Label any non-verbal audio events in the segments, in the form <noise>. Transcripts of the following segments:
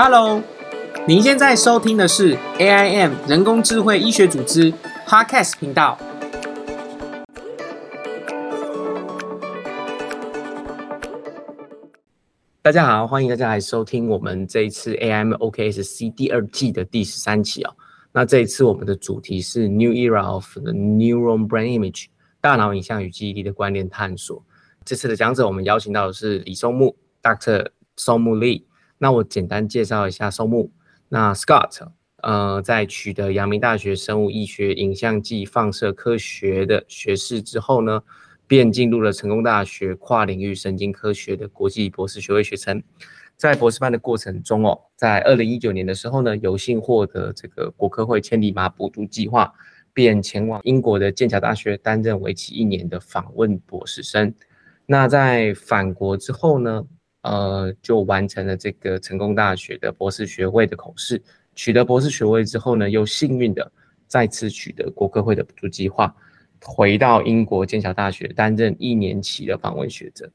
Hello，您现在收听的是 AIM 人工智慧医学组织 Podcast 频道。大家好，欢迎大家来收听我们这一次 AIM OKSC 第二季的第十三期哦。那这一次我们的主题是 New Era of the Neural Brain Image，大脑影像与记忆力的关联探索。这次的讲者我们邀请到的是李松木 Dr. 松木 Lee。那我简单介绍一下松木。那 Scott，呃，在取得阳明大学生物医学影像暨放射科学的学士之后呢，便进入了成功大学跨领域神经科学的国际博士学位学程。在博士班的过程中哦，在二零一九年的时候呢，有幸获得这个国科会千里马补助计划，便前往英国的剑桥大学担任为期一年的访问博士生。那在返国之后呢？呃，就完成了这个成功大学的博士学位的口试，取得博士学位之后呢，又幸运的再次取得国科会的补助计划，回到英国剑桥大学担任一年期的访问学者。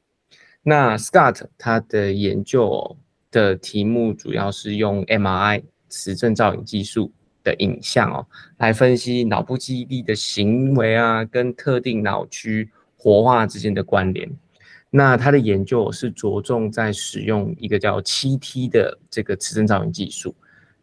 那 Scott 他的研究的题目主要是用 MRI 磁振造影技术的影像哦，来分析脑部记忆力的行为啊，跟特定脑区活化之间的关联。那他的研究是着重在使用一个叫七 T 的这个磁振造影技术。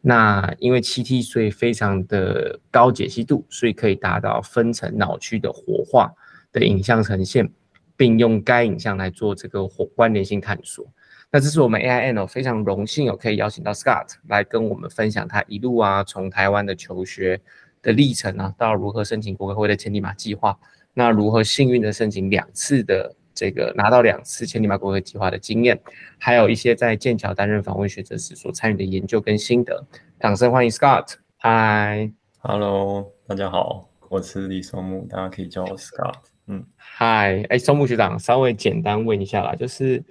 那因为七 T，所以非常的高解析度，所以可以达到分层脑区的活化的影像呈现，并用该影像来做这个关联性探索。那这是我们 AIN 哦，非常荣幸哦，可以邀请到 Scott 来跟我们分享他一路啊从台湾的求学的历程啊，到如何申请国科会的千里马计划，那如何幸运的申请两次的。这个拿到两次千里马国会计划的经验，还有一些在剑桥担任访问学者时所参与的研究跟心得。掌声欢迎 Scott。Hi，Hello，大家好，我是李松木，大家可以叫我 Scott。嗯，Hi，哎，松木学长，稍微简单问一下啦，就是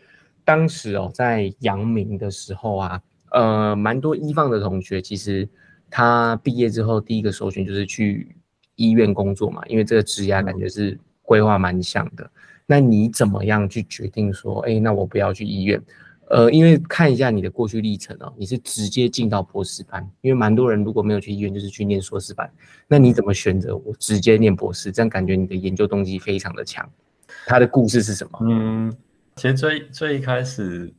当时哦，在阳明的时候啊，呃，蛮多医放的同学，其实他毕业之后第一个首选就是去医院工作嘛，因为这个职涯感觉是规划蛮像的。那你怎么样去决定说，哎，那我不要去医院？呃，因为看一下你的过去历程哦，你是直接进到博士班，因为蛮多人如果没有去医院，就是去念硕士班。那你怎么选择我直接念博士？这样感觉你的研究动机非常的强。他的故事是什么？嗯，其实最最一开始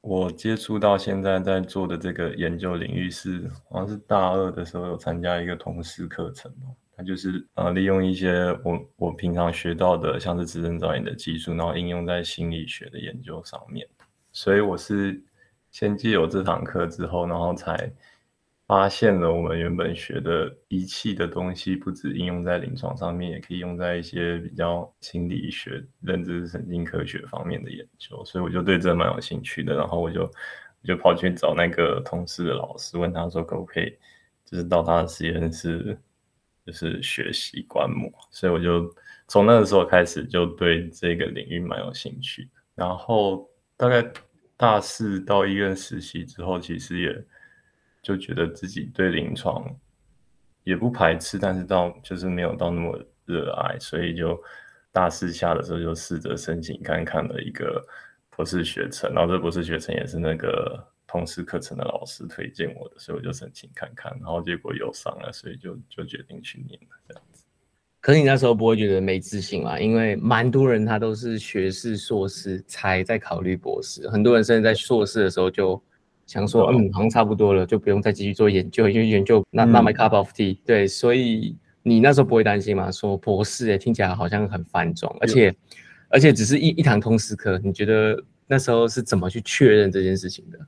我接触到现在在做的这个研究领域是，好像是大二的时候有参加一个同事课程哦。就是呃，利用一些我我平常学到的，像是磁振造影的技术，然后应用在心理学的研究上面。所以我是先借有这堂课之后，然后才发现了我们原本学的仪器的东西，不止应用在临床上面，也可以用在一些比较心理学、认知神经科学方面的研究。所以我就对这蛮有兴趣的，然后我就我就跑去找那个同事的老师，问他说可不可以，就是到他的实验室。就是学习观摩，所以我就从那个时候开始就对这个领域蛮有兴趣。然后大概大四到医院实习之后，其实也就觉得自己对临床也不排斥，但是到就是没有到那么热爱，所以就大四下的时候就试着申请看看了一个博士学程。然后这博士学程也是那个。通识课程的老师推荐我的，所以我就申请看看，然后结果有上了，所以就就决定去念了这样子。可是你那时候不会觉得没自信吗？因为蛮多人他都是学士、硕士才在考虑博士，很多人甚至在硕士的时候就想说，嗯，好像差不多了，就不用再继续做研究，因为研究那那 my cup of tea。对，所以你那时候不会担心嘛？说博士诶，听起来好像很繁重，而且而且只是一一堂通识课，你觉得那时候是怎么去确认这件事情的？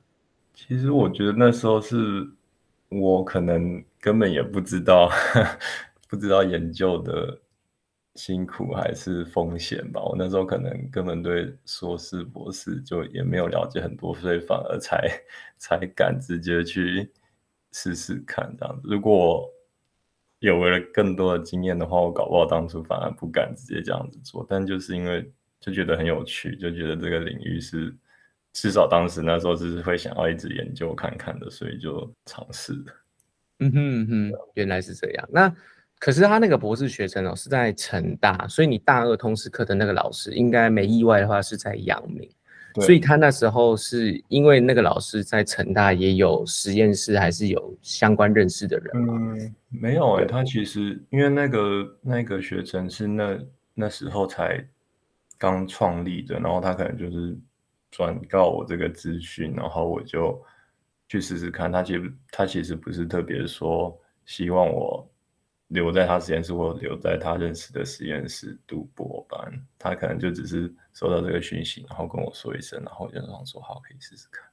其实我觉得那时候是我可能根本也不知道，<laughs> 不知道研究的辛苦还是风险吧。我那时候可能根本对硕士、博士就也没有了解很多，所以反而才才敢直接去试试看这样子。如果有了更多的经验的话，我搞不好当初反而不敢直接这样子做。但就是因为就觉得很有趣，就觉得这个领域是。至少当时那时候只是会想要一直研究看看的，所以就尝试了。嗯哼哼，原来是这样。那可是他那个博士学程哦是在成大，所以你大二通识课的那个老师应该没意外的话是在阳明。所以他那时候是因为那个老师在成大也有实验室，还是有相关认识的人吗？嗯，没有哎，他其实因为那个那个学程是那那时候才刚创立的，然后他可能就是转告我这个资讯，然后我就去试试看。他其实他其实不是特别说希望我。留在他实验室或留在他认识的实验室读博班，他可能就只是收到这个讯息，然后跟我说一声，然后我就想说好，可以试试看。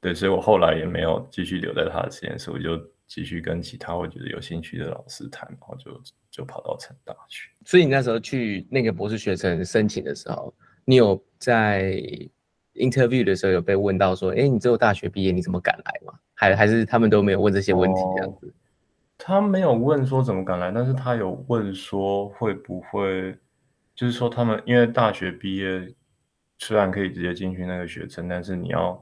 对，所以我后来也没有继续留在他的实验室，我就继续跟其他我觉得有兴趣的老师谈，然后就就跑到成大去。所以你那时候去那个博士学程申请的时候，你有在 interview 的时候有被问到说，哎，你只有大学毕业，你怎么敢来吗？还还是他们都没有问这些问题这样子？他没有问说怎么敢来，但是他有问说会不会，就是说他们因为大学毕业虽然可以直接进去那个学程，但是你要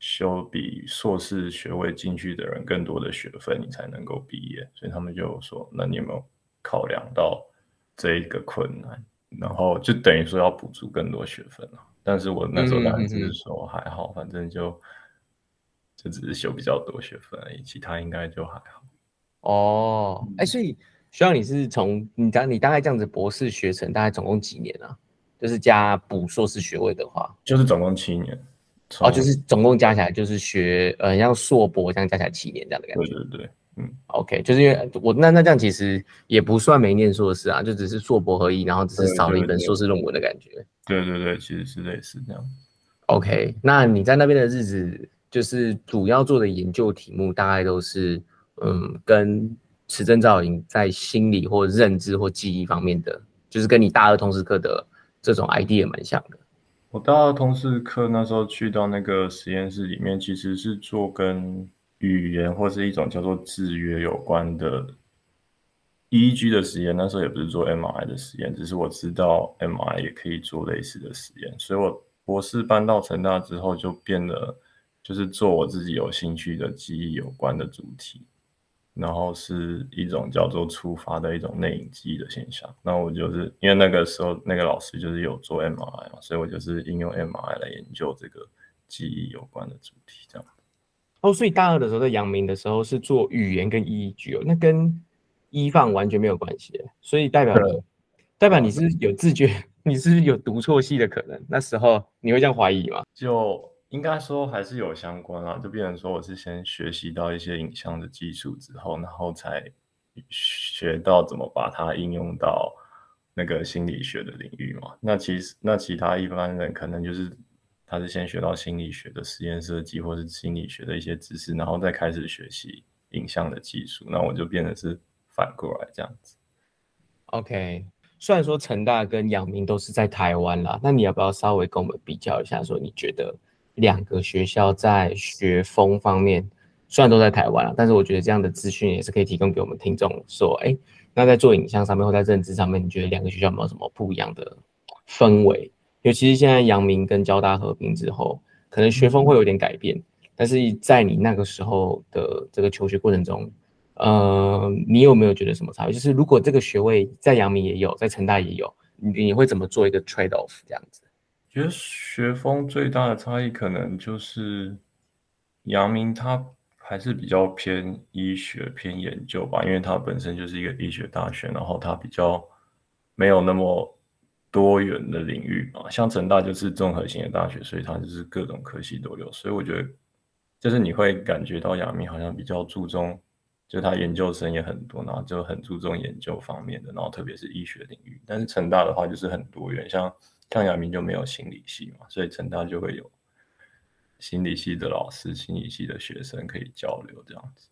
修比硕士学位进去的人更多的学分，你才能够毕业。所以他们就说，那你有没有考量到这一个困难？然后就等于说要补足更多学分了。但是我那时候当然只是说还好，反正就就只是修比较多学分而已，其他应该就还好。哦，哎，所以需要你是从你大你大概这样子博士学成大概总共几年啊？就是加补硕士学位的话，就是总共七年。哦，就是总共加起来就是学呃像硕博这样加起来七年这样的感觉。对对对，嗯，OK，就是因为我那那这样其实也不算没念硕士啊，就只是硕博合一，然后只是少了一本硕士论文的感觉。对对对，其实是类似这样。OK，那你在那边的日子，就是主要做的研究题目大概都是。嗯，跟持证造影在心理或认知或记忆方面的，就是跟你大二通识课的这种 idea 蛮像的。我大二通识课那时候去到那个实验室里面，其实是做跟语言或是一种叫做制约有关的 EEG 的实验。那时候也不是做 MRI 的实验，只是我知道 MRI 也可以做类似的实验，所以我博士搬到成大之后，就变得就是做我自己有兴趣的记忆有关的主题。然后是一种叫做触发的一种内隐记忆的现象。那我就是因为那个时候那个老师就是有做 MRI 嘛，所以我就是应用 MRI 来研究这个记忆有关的主题，这样。哦，所以大二的时候在阳明的时候是做语言跟 EEG 哦，那跟一放完全没有关系，所以代表代表你是有自觉，你是有读错戏的可能。那时候你会这样怀疑吗？就。应该说还是有相关啊，就变成说我是先学习到一些影像的技术之后，然后才学到怎么把它应用到那个心理学的领域嘛。那其实那其他一般人可能就是他是先学到心理学的实验设计或是心理学的一些知识，然后再开始学习影像的技术。那我就变得是反过来这样子。OK，虽然说成大跟阳明都是在台湾啦，那你要不要稍微跟我们比较一下，说你觉得？两个学校在学风方面虽然都在台湾啊，但是我觉得这样的资讯也是可以提供给我们听众说，哎，那在做影像上面或在认知上面，你觉得两个学校有没有什么不一样的氛围？尤其是现在阳明跟交大合并之后，可能学风会有点改变，但是在你那个时候的这个求学过程中，呃，你有没有觉得什么差别？就是如果这个学位在阳明也有，在成大也有，你你会怎么做一个 trade off 这样子？觉得学风最大的差异可能就是阳明，它还是比较偏医学、偏研究吧，因为它本身就是一个医学大学，然后它比较没有那么多元的领域嘛。像成大就是综合性的大学，所以它就是各种科系都有。所以我觉得，就是你会感觉到亚明好像比较注重，就他研究生也很多，然后就很注重研究方面的，然后特别是医学领域。但是成大的话就是很多元，像。像亚明就没有心理系嘛，所以成大就会有心理系的老师、心理系的学生可以交流这样子。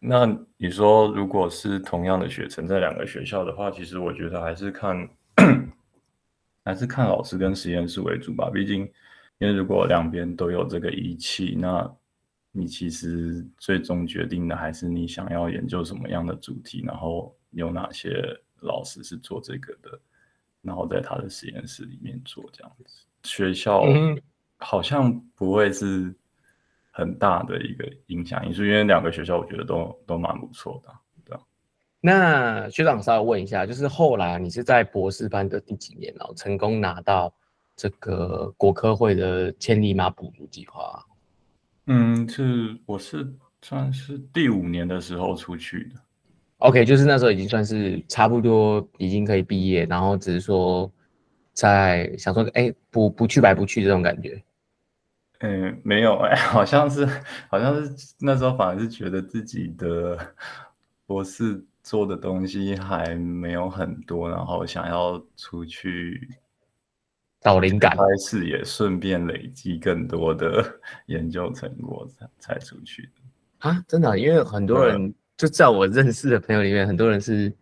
那你说，如果是同样的学程在两个学校的话，其实我觉得还是看还是看老师跟实验室为主吧。毕竟，因为如果两边都有这个仪器，那你其实最终决定的还是你想要研究什么样的主题，然后有哪些老师是做这个的。然后在他的实验室里面做这样子，学校好像不会是很大的一个影响因素，因为两个学校我觉得都都蛮不错的，对那学长稍微问一下，就是后来你是在博士班的第几年，然后成功拿到这个国科会的千里马补助计划？嗯，是我是算是第五年的时候出去的。OK，就是那时候已经算是差不多已经可以毕业，然后只是说在想说，哎，不不去白不去这种感觉。嗯，没有哎，好像是好像是那时候反而是觉得自己的博士做的东西还没有很多，然后想要出去找灵感，开始也顺便累积更多的 <laughs> 研究成果才才出去的。啊，真的，因为很多人就在我认识的朋友里面，很多人是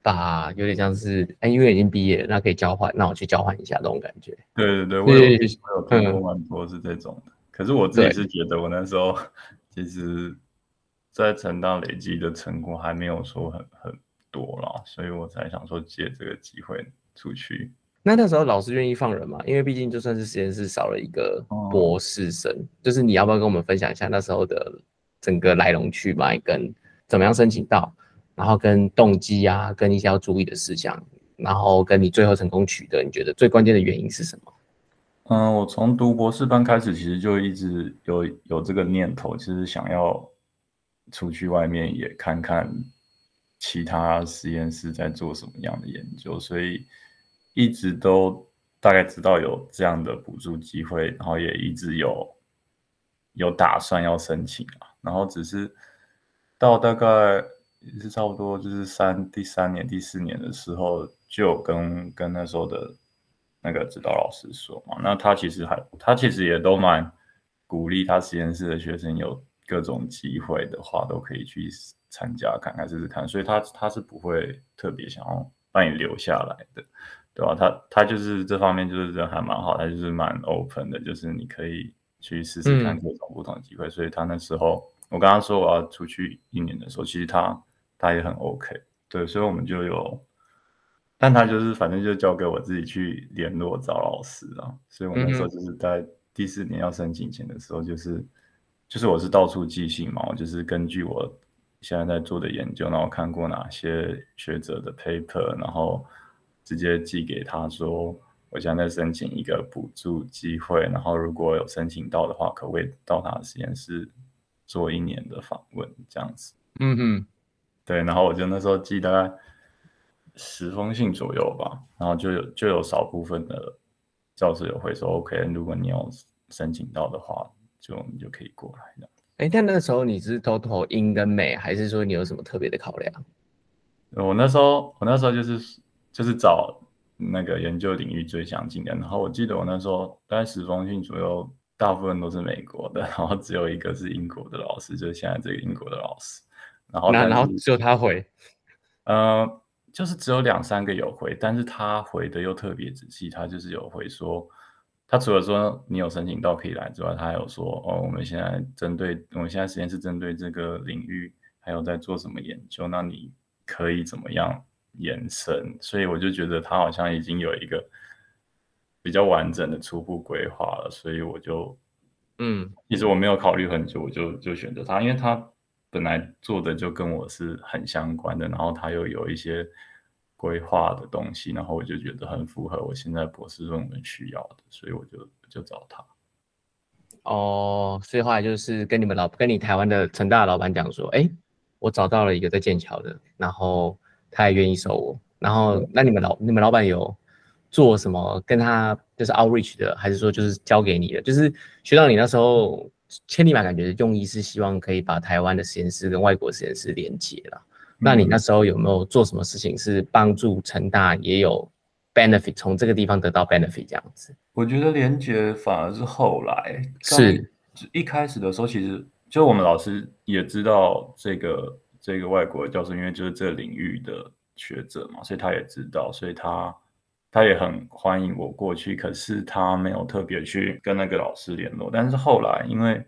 把有点像是哎，因为已经毕业，那可以交换，那我去交换一下这种感觉。对对对，我有我有看过蛮多是这种的。可是我自己是觉得，我那时候 <laughs> 其实，在成大累积的成果还没有说很很多啦，所以我才想说借这个机会出去。那那时候老师愿意放人吗？因为毕竟就算是实验室少了一个博士生，就是你要不要跟我们分享一下那时候的整个来龙去脉，跟怎么样申请到，然后跟动机啊，跟一些要注意的事项，然后跟你最后成功取得，你觉得最关键的原因是什么？嗯，我从读博士班开始，其实就一直有有这个念头，其实想要出去外面也看看其他实验室在做什么样的研究，所以一直都大概知道有这样的补助机会，然后也一直有有打算要申请啊，然后只是到大概也是差不多就是三第三年第四年的时候，就跟跟那时候的。那个指导老师说嘛，那他其实还，他其实也都蛮鼓励他实验室的学生有各种机会的话，都可以去参加看看试试看，所以他他是不会特别想要把你留下来的，对吧？他他就是这方面就是人还蛮好，他就是蛮 open 的，就是你可以去试试看各种不同的机会，所以他那时候我刚刚说我要出去一年的时候，其实他他也很 OK，对，所以我们就有。但他就是反正就交给我自己去联络找老师啊，所以我那时候就是在第四年要申请前的时候，就是就是我是到处寄信嘛，我就是根据我现在在做的研究，然后看过哪些学者的 paper，然后直接寄给他说，我现在在申请一个补助机会，然后如果有申请到的话，可不可以到他的实验室做一年的访问这样子？嗯哼，对，然后我就那时候寄大概。十封信左右吧，然后就有就有少部分的教授有会说 OK，如果你有申请到的话，就你就可以过来的。哎，但那个时候你是都投英跟美，还是说你有什么特别的考量？我那时候我那时候就是就是找那个研究领域最相近的，然后我记得我那时候大概十封信左右，大部分都是美国的，然后只有一个是英国的老师，就是现在这个英国的老师。然后然后只有他回，呃。就是只有两三个有回，但是他回的又特别仔细。他就是有回说，他除了说你有申请到可以来之外，他还有说哦，我们现在针对我们现在实验室针对这个领域还有在做什么研究，那你可以怎么样延伸？所以我就觉得他好像已经有一个比较完整的初步规划了。所以我就嗯，其实我没有考虑很久，我就就选择他，因为他。本来做的就跟我是很相关的，然后他又有一些规划的东西，然后我就觉得很符合我现在博士论文需要的，所以我就就找他。哦，所以后来就是跟你们老跟你台湾的成大老板讲说，哎，我找到了一个在剑桥的，然后他也愿意收我，然后那你们老你们老板有做什么跟他就是 outreach 的，还是说就是交给你的？就是学到你那时候。千里马感觉用意是希望可以把台湾的实验室跟外国实验室连接了。那你那时候有没有做什么事情是帮助成大也有 benefit，从这个地方得到 benefit 这样子？我觉得连接反而是后来，是一开始的时候，其实就我们老师也知道这个这个外国教授，因为就是这个领域的学者嘛，所以他也知道，所以他。他也很欢迎我过去，可是他没有特别去跟那个老师联络。但是后来，因为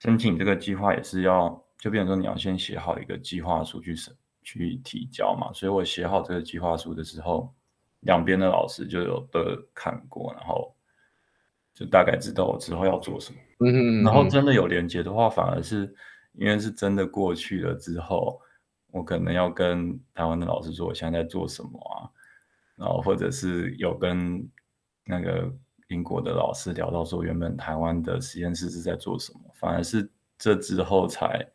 申请这个计划也是要，就变成说你要先写好一个计划书去审去提交嘛。所以我写好这个计划书的时候，两边的老师就有的看过，然后就大概知道我之后要做什么。嗯，然后真的有连接的话，反而是因为是真的过去了之后，我可能要跟台湾的老师说我现在在做什么啊。然后或者是有跟那个英国的老师聊到说，原本台湾的实验室是在做什么，反而是这之后才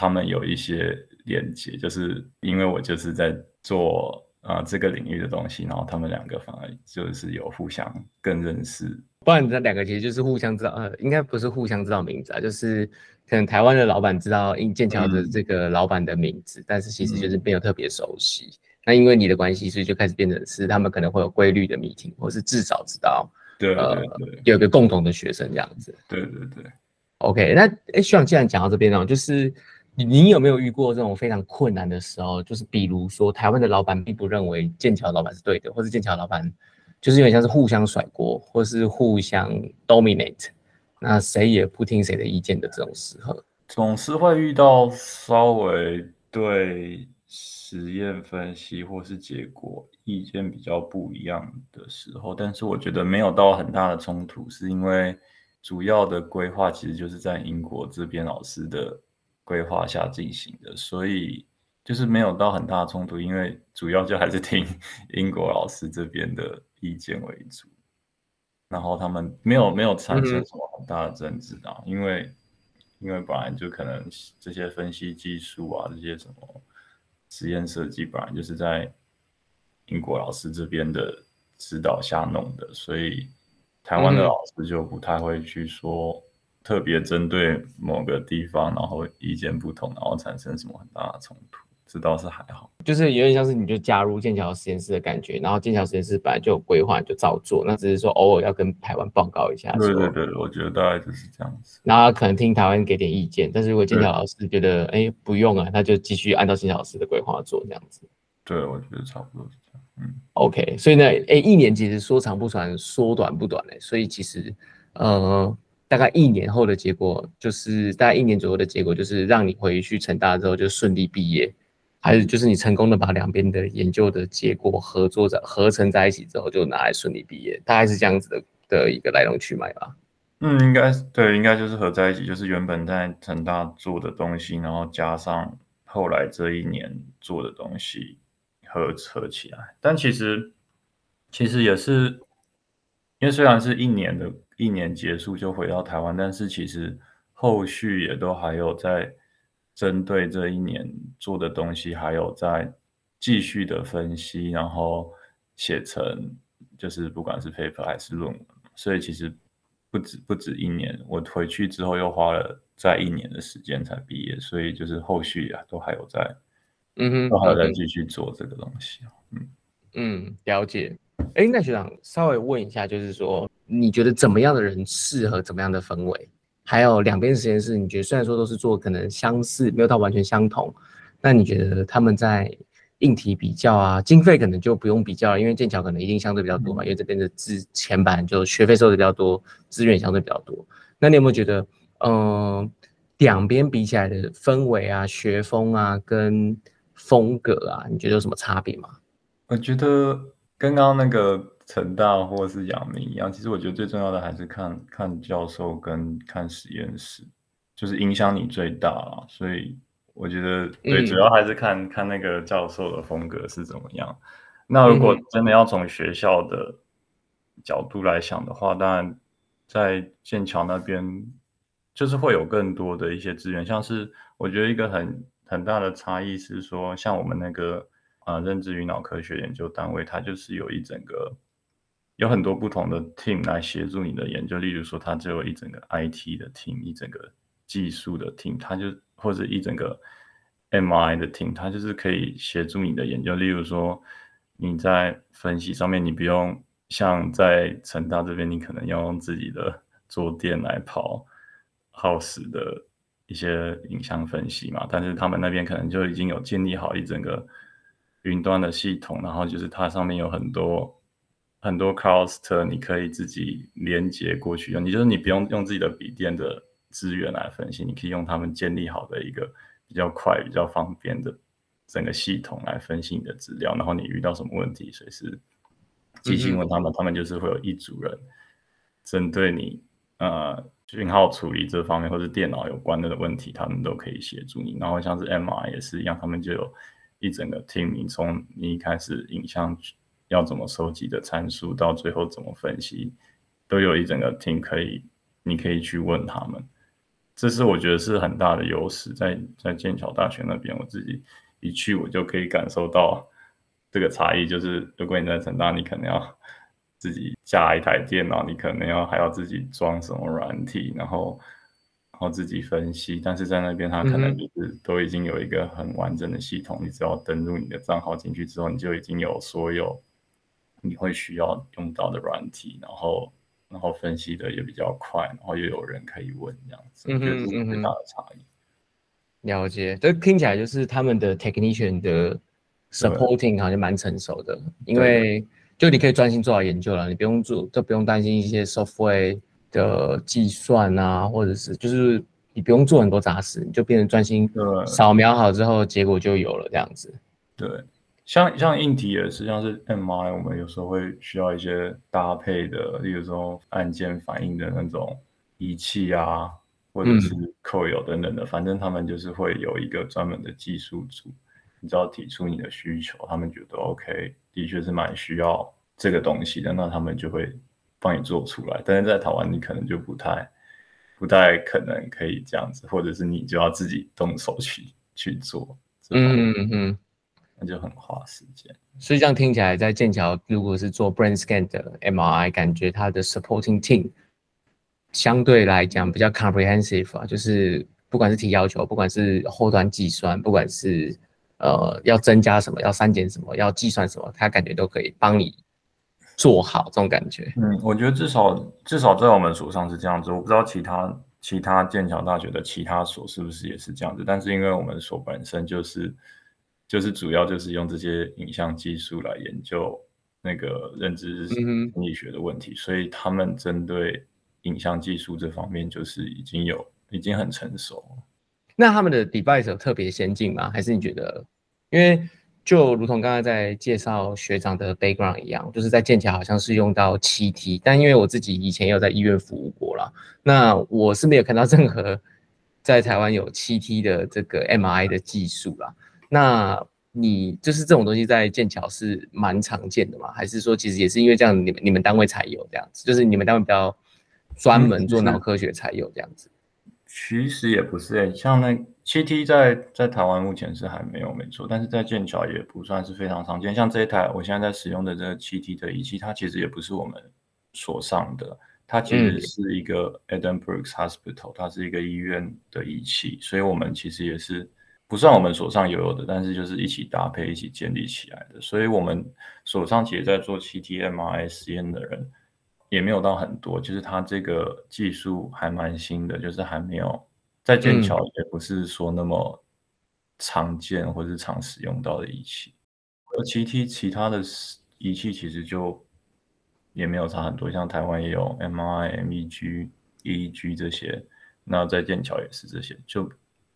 他们有一些连接，就是因为我就是在做啊这个领域的东西，然后他们两个反而就是有互相更认识。不然这两个其实就是互相知道，呃，应该不是互相知道名字啊，就是可能台湾的老板知道英剑桥的这个老板的名字，但是其实就是没有特别熟悉。那因为你的关系，所以就开始变成是他们可能会有规律的 meeting，或是至少知道，对，呃，有个共同的学生这样子。对对对。OK，那哎，徐长既然讲到这边呢，就是你你有没有遇过这种非常困难的时候？就是比如说台湾的老板并不认为剑桥老板是对的，或是剑桥老板。就是有点像是互相甩锅，或是互相 dominate，那谁也不听谁的意见的这种时候，总是会遇到稍微对实验分析或是结果意见比较不一样的时候。但是我觉得没有到很大的冲突，是因为主要的规划其实就是在英国这边老师的规划下进行的，所以就是没有到很大的冲突，因为主要就还是听 <laughs> 英国老师这边的。意见为主，然后他们没有没有产生什么很大的争执啊，因为因为本来就可能这些分析技术啊，这些什么实验设计，本来就是在英国老师这边的指导下弄的，所以台湾的老师就不太会去说特别针对某个地方，然后意见不同，然后产生什么很大的冲突。这倒是还好，就是有点像是你就加入剑桥实验室的感觉，然后剑桥实验室本来就有规划，就照做，那只是说偶尔要跟台湾报告一下。对对对，我觉得大概就是这样子。然后可能听台湾给点意见，但是如果剑桥老师觉得哎不用啊，那就继续按照剑桥老师的规划做这样子。对，我觉得差不多是这样。嗯，OK，所以呢，哎，一年其实说长不长，说短不短嘞，所以其实呃。大概一年后的结果，就是大概一年左右的结果，就是让你回去成大之后就顺利毕业。还是就是你成功的把两边的研究的结果合作在合成在一起之后，就拿来顺利毕业，大概是这样子的的一个来龙去脉吧。嗯，应该对，应该就是合在一起，就是原本在成大做的东西，然后加上后来这一年做的东西合合起来。但其实其实也是，因为虽然是一年的一年结束就回到台湾，但是其实后续也都还有在。针对这一年做的东西，还有在继续的分析，然后写成就是不管是 paper 还是论文，所以其实不止不止一年。我回去之后又花了再一年的时间才毕业，所以就是后续啊都还有在，嗯哼，都还有在继续做这个东西。嗯嗯，了解。哎，那学长稍微问一下，就是说你觉得怎么样的人适合怎么样的氛围？还有两边实验室，你觉得虽然说都是做可能相似，没有到完全相同，那你觉得他们在硬体比较啊，经费可能就不用比较了，因为剑桥可能一定相对比较多嘛，因为这边的资前版就学费收的比较多，资源相对比较多。那你有没有觉得，嗯，两边比起来的氛围啊、学风啊、跟风格啊，你觉得有什么差别吗？我觉得刚刚那个。成大或者是阳明一样，其实我觉得最重要的还是看看教授跟看实验室，就是影响你最大了。所以我觉得对，主要还是看看那个教授的风格是怎么样。那如果真的要从学校的角度来想的话，当然在剑桥那边就是会有更多的一些资源，像是我觉得一个很很大的差异是说，像我们那个啊认知与脑科学研究单位，它就是有一整个。有很多不同的 team 来协助你的研究，例如说，它只有一整个 IT 的 team，一整个技术的 team，它就或者一整个 MI 的 team，它就是可以协助你的研究。例如说，你在分析上面，你不用像在成大这边，你可能要用自己的桌垫来跑耗时的一些影像分析嘛，但是他们那边可能就已经有建立好一整个云端的系统，然后就是它上面有很多。很多 cluster 你可以自己连接过去用，你就是你不用用自己的笔电的资源来分析，你可以用他们建立好的一个比较快、比较方便的整个系统来分析你的资料。然后你遇到什么问题，随时即兴问他们，他们就是会有一组人针对你呃讯号处理这方面或者电脑有关的问题，他们都可以协助你。然后像是 MR 也是一样，他们就有一整个 team，你从你一开始影像。要怎么收集的参数，到最后怎么分析，都有一整个 team 可以，你可以去问他们。这是我觉得是很大的优势，在在剑桥大学那边，我自己一去我就可以感受到这个差异。就是如果你在成大，你可能要自己架一台电脑，你可能要还要自己装什么软体，然后然后自己分析。但是在那边，他可能就是都已经有一个很完整的系统，你只要登录你的账号进去之后，你就已经有所有你会需要用到的软体，然后。然后分析的也比较快，然后又有人可以问，这样子，我觉得是最大的差异。了解，这听起来就是他们的 technician 的 supporting 好像蛮成熟的，因为就你可以专心做好研究了，你不用做，都不用担心一些 software 的计算啊，或者是就是你不用做很多杂事，你就变成专心扫描好之后，结果就有了这样子。对。像像硬体也是，像是 MI，我们有时候会需要一些搭配的，例如说按键反应的那种仪器啊，或者是扣油等等的，反正他们就是会有一个专门的技术组，你只要提出你的需求，他们觉得 OK，的确是蛮需要这个东西的，那他们就会帮你做出来。但是在台湾，你可能就不太不太可能可以这样子，或者是你就要自己动手去去做。嗯嗯嗯。那就很花时间，所以这样听起来，在剑桥如果是做 brain scan 的 MRI，感觉它的 supporting team 相对来讲比较 comprehensive 啊，就是不管是提要求，不管是后端计算，不管是呃要增加什么，要删减什么，要计算什么，它感觉都可以帮你做好这种感觉。嗯，我觉得至少至少在我们所上是这样子，我不知道其他其他剑桥大学的其他所是不是也是这样子，但是因为我们所本身就是。就是主要就是用这些影像技术来研究那个认知心理学的问题，所以他们针对影像技术这方面就是已经有已经很成熟。那他们的 device 有特别先进吗？还是你觉得？因为就如同刚才在介绍学长的 background 一样，就是在剑桥好像是用到七 T，但因为我自己以前有在医院服务过了，那我是没有看到任何在台湾有七 T 的这个 MRI 的技术啦。那你就是这种东西在剑桥是蛮常见的嘛？还是说其实也是因为这样，你们你们单位才有这样子？就是你们单位比较专门做脑科学才有这样子？其实也不是诶，像那 CT 在在台湾目前是还没有没错，但是在剑桥也不算是非常常见。像这一台我现在在使用的这个 CT 的仪器，它其实也不是我们所上的，它其实是一个 Edinburgh Hospital，它是一个医院的仪器，所以我们其实也是。不算我们手上有有的，但是就是一起搭配、一起建立起来的。所以，我们手上其实在做 CTMRI 实验的人也没有到很多，就是它这个技术还蛮新的，就是还没有在剑桥也不是说那么常见或是常使用到的仪器。而 CT 其他的仪器其实就也没有差很多，像台湾也有 MRI、MEG、EEG 这些，那在剑桥也是这些，就。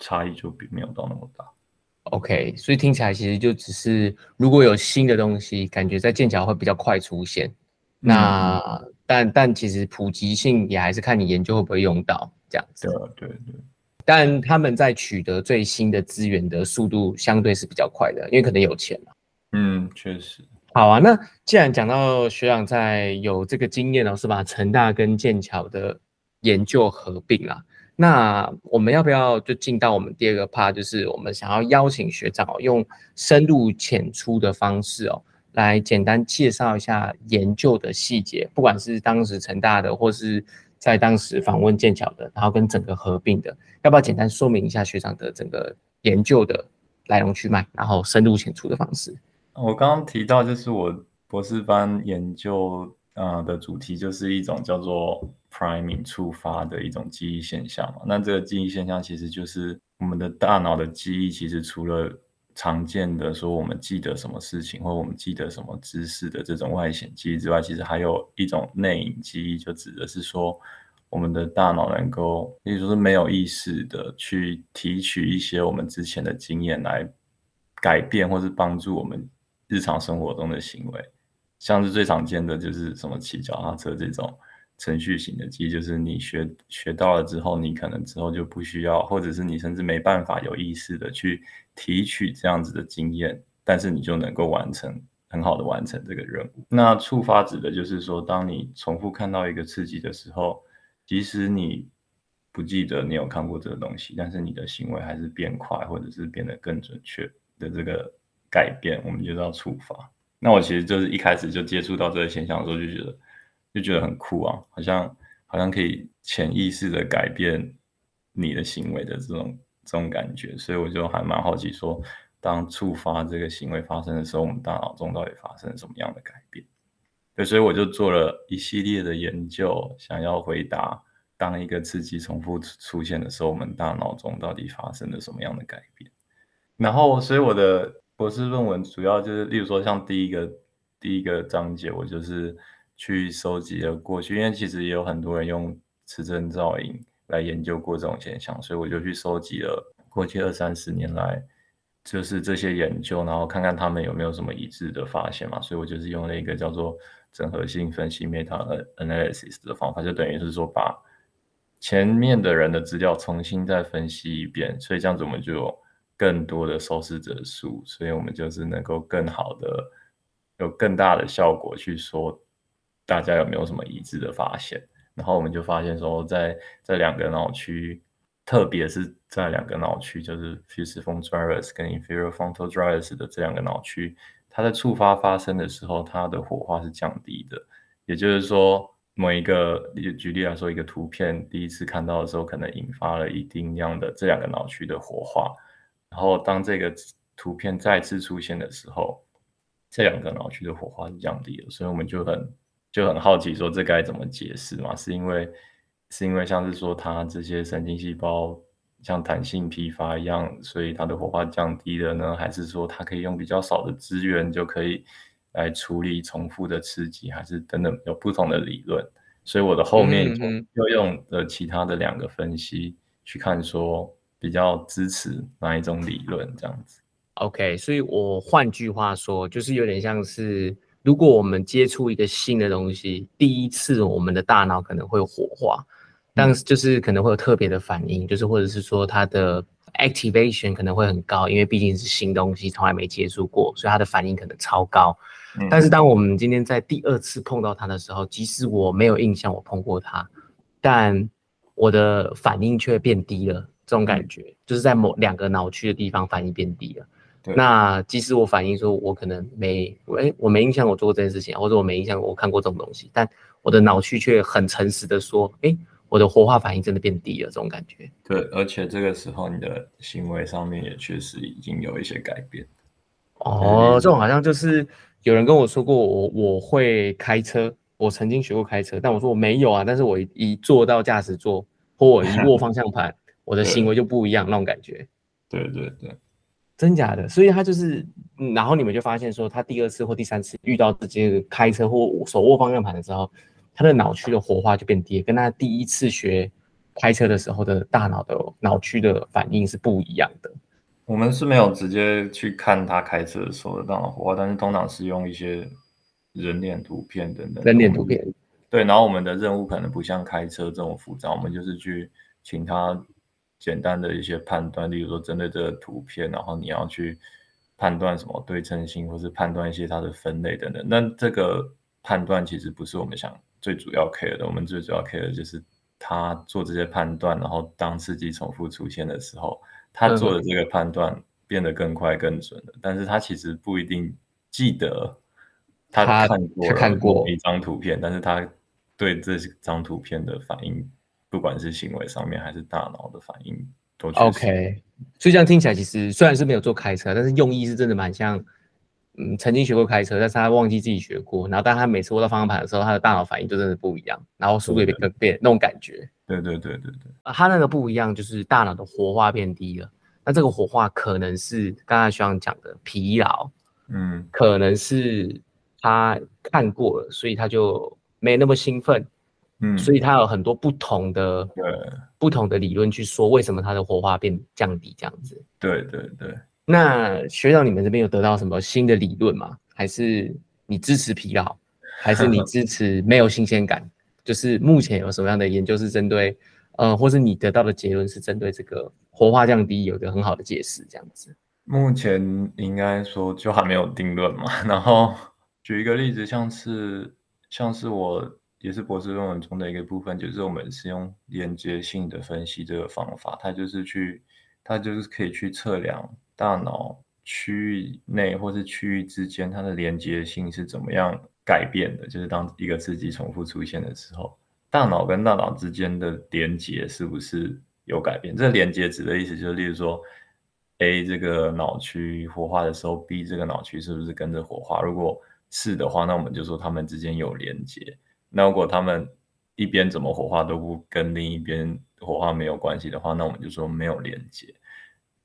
差异就并没有到那么大，OK，所以听起来其实就只是如果有新的东西，感觉在剑桥会比较快出现。那但但其实普及性也还是看你研究会不会用到这样子。对对对。但他们在取得最新的资源的速度相对是比较快的，因为可能有钱嘛。嗯，确实。好啊，那既然讲到学长在有这个经验了，是把成大跟剑桥的研究合并了。那我们要不要就进到我们第二个 part，就是我们想要邀请学长，用深入浅出的方式哦，来简单介绍一下研究的细节，不管是当时成大的，或是在当时访问剑桥的，然后跟整个合并的，要不要简单说明一下学长的整个研究的来龙去脉，然后深入浅出的方式？我刚刚提到，就是我博士班研究啊的主题，就是一种叫做。Priming 触发的一种记忆现象嘛，那这个记忆现象其实就是我们的大脑的记忆，其实除了常见的说我们记得什么事情或我们记得什么知识的这种外显记忆之外，其实还有一种内隐记忆，就指的是说我们的大脑能够，也就是没有意识的去提取一些我们之前的经验来改变或是帮助我们日常生活中的行为，像是最常见的就是什么骑脚踏车这种。程序型的记忆就是你学学到了之后，你可能之后就不需要，或者是你甚至没办法有意识的去提取这样子的经验，但是你就能够完成很好的完成这个任务。那触发指的就是说，当你重复看到一个刺激的时候，即使你不记得你有看过这个东西，但是你的行为还是变快，或者是变得更准确的这个改变，我们就叫触发。那我其实就是一开始就接触到这个现象的时候，就觉得就觉得很酷啊，好像好像可以潜意识的改变你的行为的这种这种感觉，所以我就还蛮好奇说。当触发这个行为发生的时候，我们大脑中到底发生什么样的改变？对，所以我就做了一系列的研究，想要回答：当一个刺激重复出现的时候，我们大脑中到底发生了什么样的改变？然后，所以我的博士论文主要就是，例如说，像第一个第一个章节，我就是去收集了过去，因为其实也有很多人用磁振造影来研究过这种现象，所以我就去收集了过去二三十年来。就是这些研究，然后看看他们有没有什么一致的发现嘛。所以我就是用了一个叫做整合性分析 （meta analysis） 的方法，就等于是说把前面的人的资料重新再分析一遍。所以这样子我们就有更多的受试者数，所以我们就是能够更好的有更大的效果去说大家有没有什么一致的发现。然后我们就发现说，在这两个脑区。特别是在两个脑区，就是 fusiform gyrus 跟 inferior frontal gyrus 的这两个脑区，它的触发发生的时候，它的火花是降低的。也就是说，某一个举例来说，一个图片第一次看到的时候，可能引发了一定量的这两个脑区的火花。然后当这个图片再次出现的时候，这两个脑区的火花是降低了。所以我们就很就很好奇，说这该怎么解释嘛？是因为是因为像是说它这些神经细胞像弹性疲乏一样，所以它的火花降低了呢？还是说它可以用比较少的资源就可以来处理重复的刺激？还是等等有不同的理论？所以我的后面又用了其他的两个分析去看，说比较支持哪一种理论这样子。OK，所以我换句话说，就是有点像是如果我们接触一个新的东西，第一次我们的大脑可能会火化。但是就是可能会有特别的反应，就是或者是说它的 activation 可能会很高，因为毕竟是新东西，从来没接触过，所以它的反应可能超高。但是当我们今天在第二次碰到它的时候，即使我没有印象我碰过它，但我的反应却变低了。这种感觉就是在某两个脑区的地方反应变低了。那即使我反映说我可能没，哎，我没印象我做过这件事情，或者我没印象我看过这种东西，但我的脑区却很诚实的说，哎。我的活化反应真的变低了，这种感觉。对，而且这个时候你的行为上面也确实已经有一些改变。哦，这种好像就是有人跟我说过，我我会开车，我曾经学过开车，但我说我没有啊。但是我一坐到驾驶座或我一握方向盘，<laughs> 我的行为就不一样，那种感觉。对对对，真假的？所以他就是，然后你们就发现说，他第二次或第三次遇到直接开车或手握方向盘的时候。他的脑区的活化就变低，跟他第一次学开车的时候的大脑的脑区的反应是不一样的。我们是没有直接去看他开车的时候的大脑活化，但是通常是用一些人脸图片等等。人脸图片。对，然后我们的任务可能不像开车这么复杂，我们就是去请他简单的一些判断，例如说针对这个图片，然后你要去判断什么对称性，或是判断一些它的分类等等。那这个判断其实不是我们想。最主要 care 的，我们最主要 care 的就是他做这些判断，然后当刺激重复出现的时候，他做的这个判断变得更快更准了。但是他其实不一定记得他看过看过一张图片，但是他对这张图片的反应，不管是行为上面还是大脑的反应，都 OK。所以这样听起来，其实虽然是没有做开车，但是用意是真的蛮像。嗯，曾经学过开车，但是他忘记自己学过，然后但他每次握到方向盘的时候，他的大脑反应就真的不一样，然后速度也变变那种感觉。对对对对对，啊，他那个不一样，就是大脑的活化变低了。那这个活化可能是刚才徐阳讲的疲劳，嗯，可能是他看过了，所以他就没那么兴奋，嗯，所以他有很多不同的对不同的理论去说为什么他的活化变降低这样子。对对对。那学长，你们这边有得到什么新的理论吗？还是你支持疲劳，还是你支持 <laughs> 没有新鲜感？就是目前有什么样的研究是针对，呃，或是你得到的结论是针对这个活化降低有一个很好的解释，这样子。目前应该说就还没有定论嘛。然后举一个例子，像是像是我也是博士论文中的一个部分，就是我们是用连接性的分析这个方法，它就是去它就是可以去测量大脑区域内或是区域之间它的连接性是怎么样改变的，就是当一个刺激重复出现的时候，大脑跟大脑之间的连接是不是有改变？这个连接指的意思就是，例如说。A 这个脑区活化的时候，B 这个脑区是不是跟着活化？如果是的话，那我们就说它们之间有连接。那如果他们一边怎么活化都不跟另一边活化没有关系的话，那我们就说没有连接。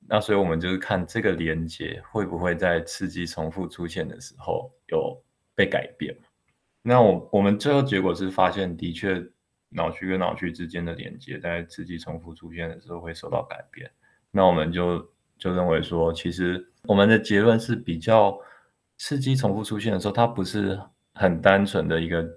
那所以我们就是看这个连接会不会在刺激重复出现的时候有被改变。那我我们最后结果是发现，的确脑区跟脑区之间的连接在刺激重复出现的时候会受到改变。那我们就。就认为说，其实我们的结论是比较刺激重复出现的时候，它不是很单纯的一个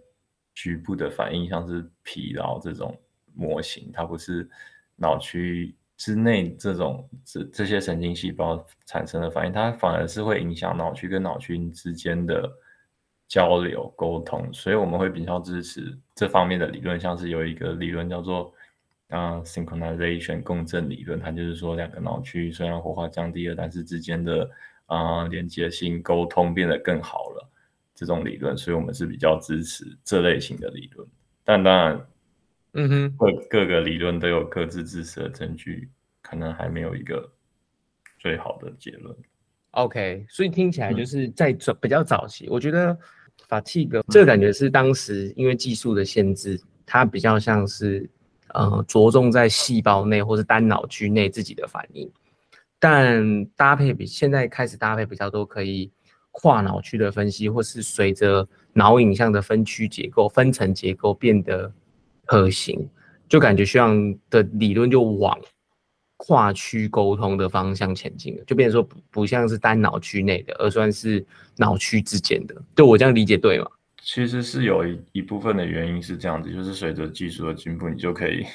局部的反应，像是疲劳这种模型，它不是脑区之内这种这这些神经细胞产生的反应，它反而是会影响脑区跟脑区之间的交流沟通，所以我们会比较支持这方面的理论，像是有一个理论叫做。啊，synchronization 共振理论，它就是说两个脑区虽然活化降低了，但是之间的啊连接性沟通变得更好了。这种理论，所以我们是比较支持这类型的理论。但当然，嗯哼，各各个理论都有各自支持的证据，可能还没有一个最好的结论。OK，所以听起来就是在早比较早期，我觉得法器格这个感觉是当时因为技术的限制，它比较像是。呃，着重在细胞内或是单脑区内自己的反应，但搭配比现在开始搭配比较多，可以跨脑区的分析，或是随着脑影像的分区结构、分层结构变得可行，就感觉需要的理论就往跨区沟通的方向前进了，就变成说不不像是单脑区内的，而算是脑区之间的。就我这样理解对吗？其实是有一一部分的原因是这样子，就是随着技术的进步，你就可以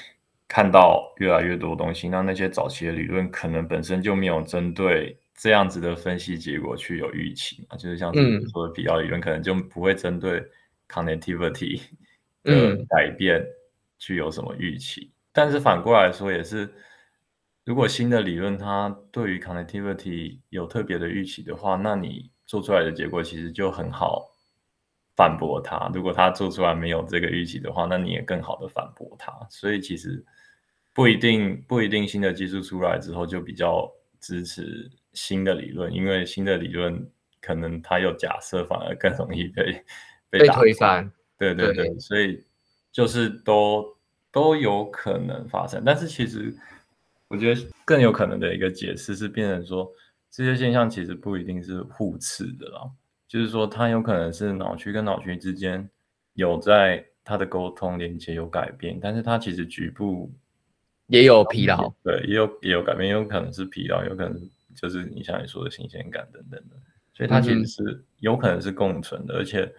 看到越来越多东西。那那些早期的理论可能本身就没有针对这样子的分析结果去有预期嘛，就是像说的疲劳理论，可能就不会针对 connectivity 的改变去有什么预期。但是反过来说，也是如果新的理论它对于 connectivity 有特别的预期的话，那你做出来的结果其实就很好。反驳它，如果它做出来没有这个预期的话，那你也更好的反驳它。所以其实不一定不一定新的技术出来之后就比较支持新的理论，因为新的理论可能它有假设，反而更容易被 <laughs> 被推翻。对对对，所以就是都都有可能发生。但是其实我觉得更有可能的一个解释是，变成说这些现象其实不一定是互斥的啦。就是说，它有可能是脑区跟脑区之间有在它的沟通连接有改变，但是它其实局部也有疲劳，对，也有也有改变，也有可能是疲劳，有可能就是你像你说的新鲜感等等的，所以它其实是有可能是共存的，而且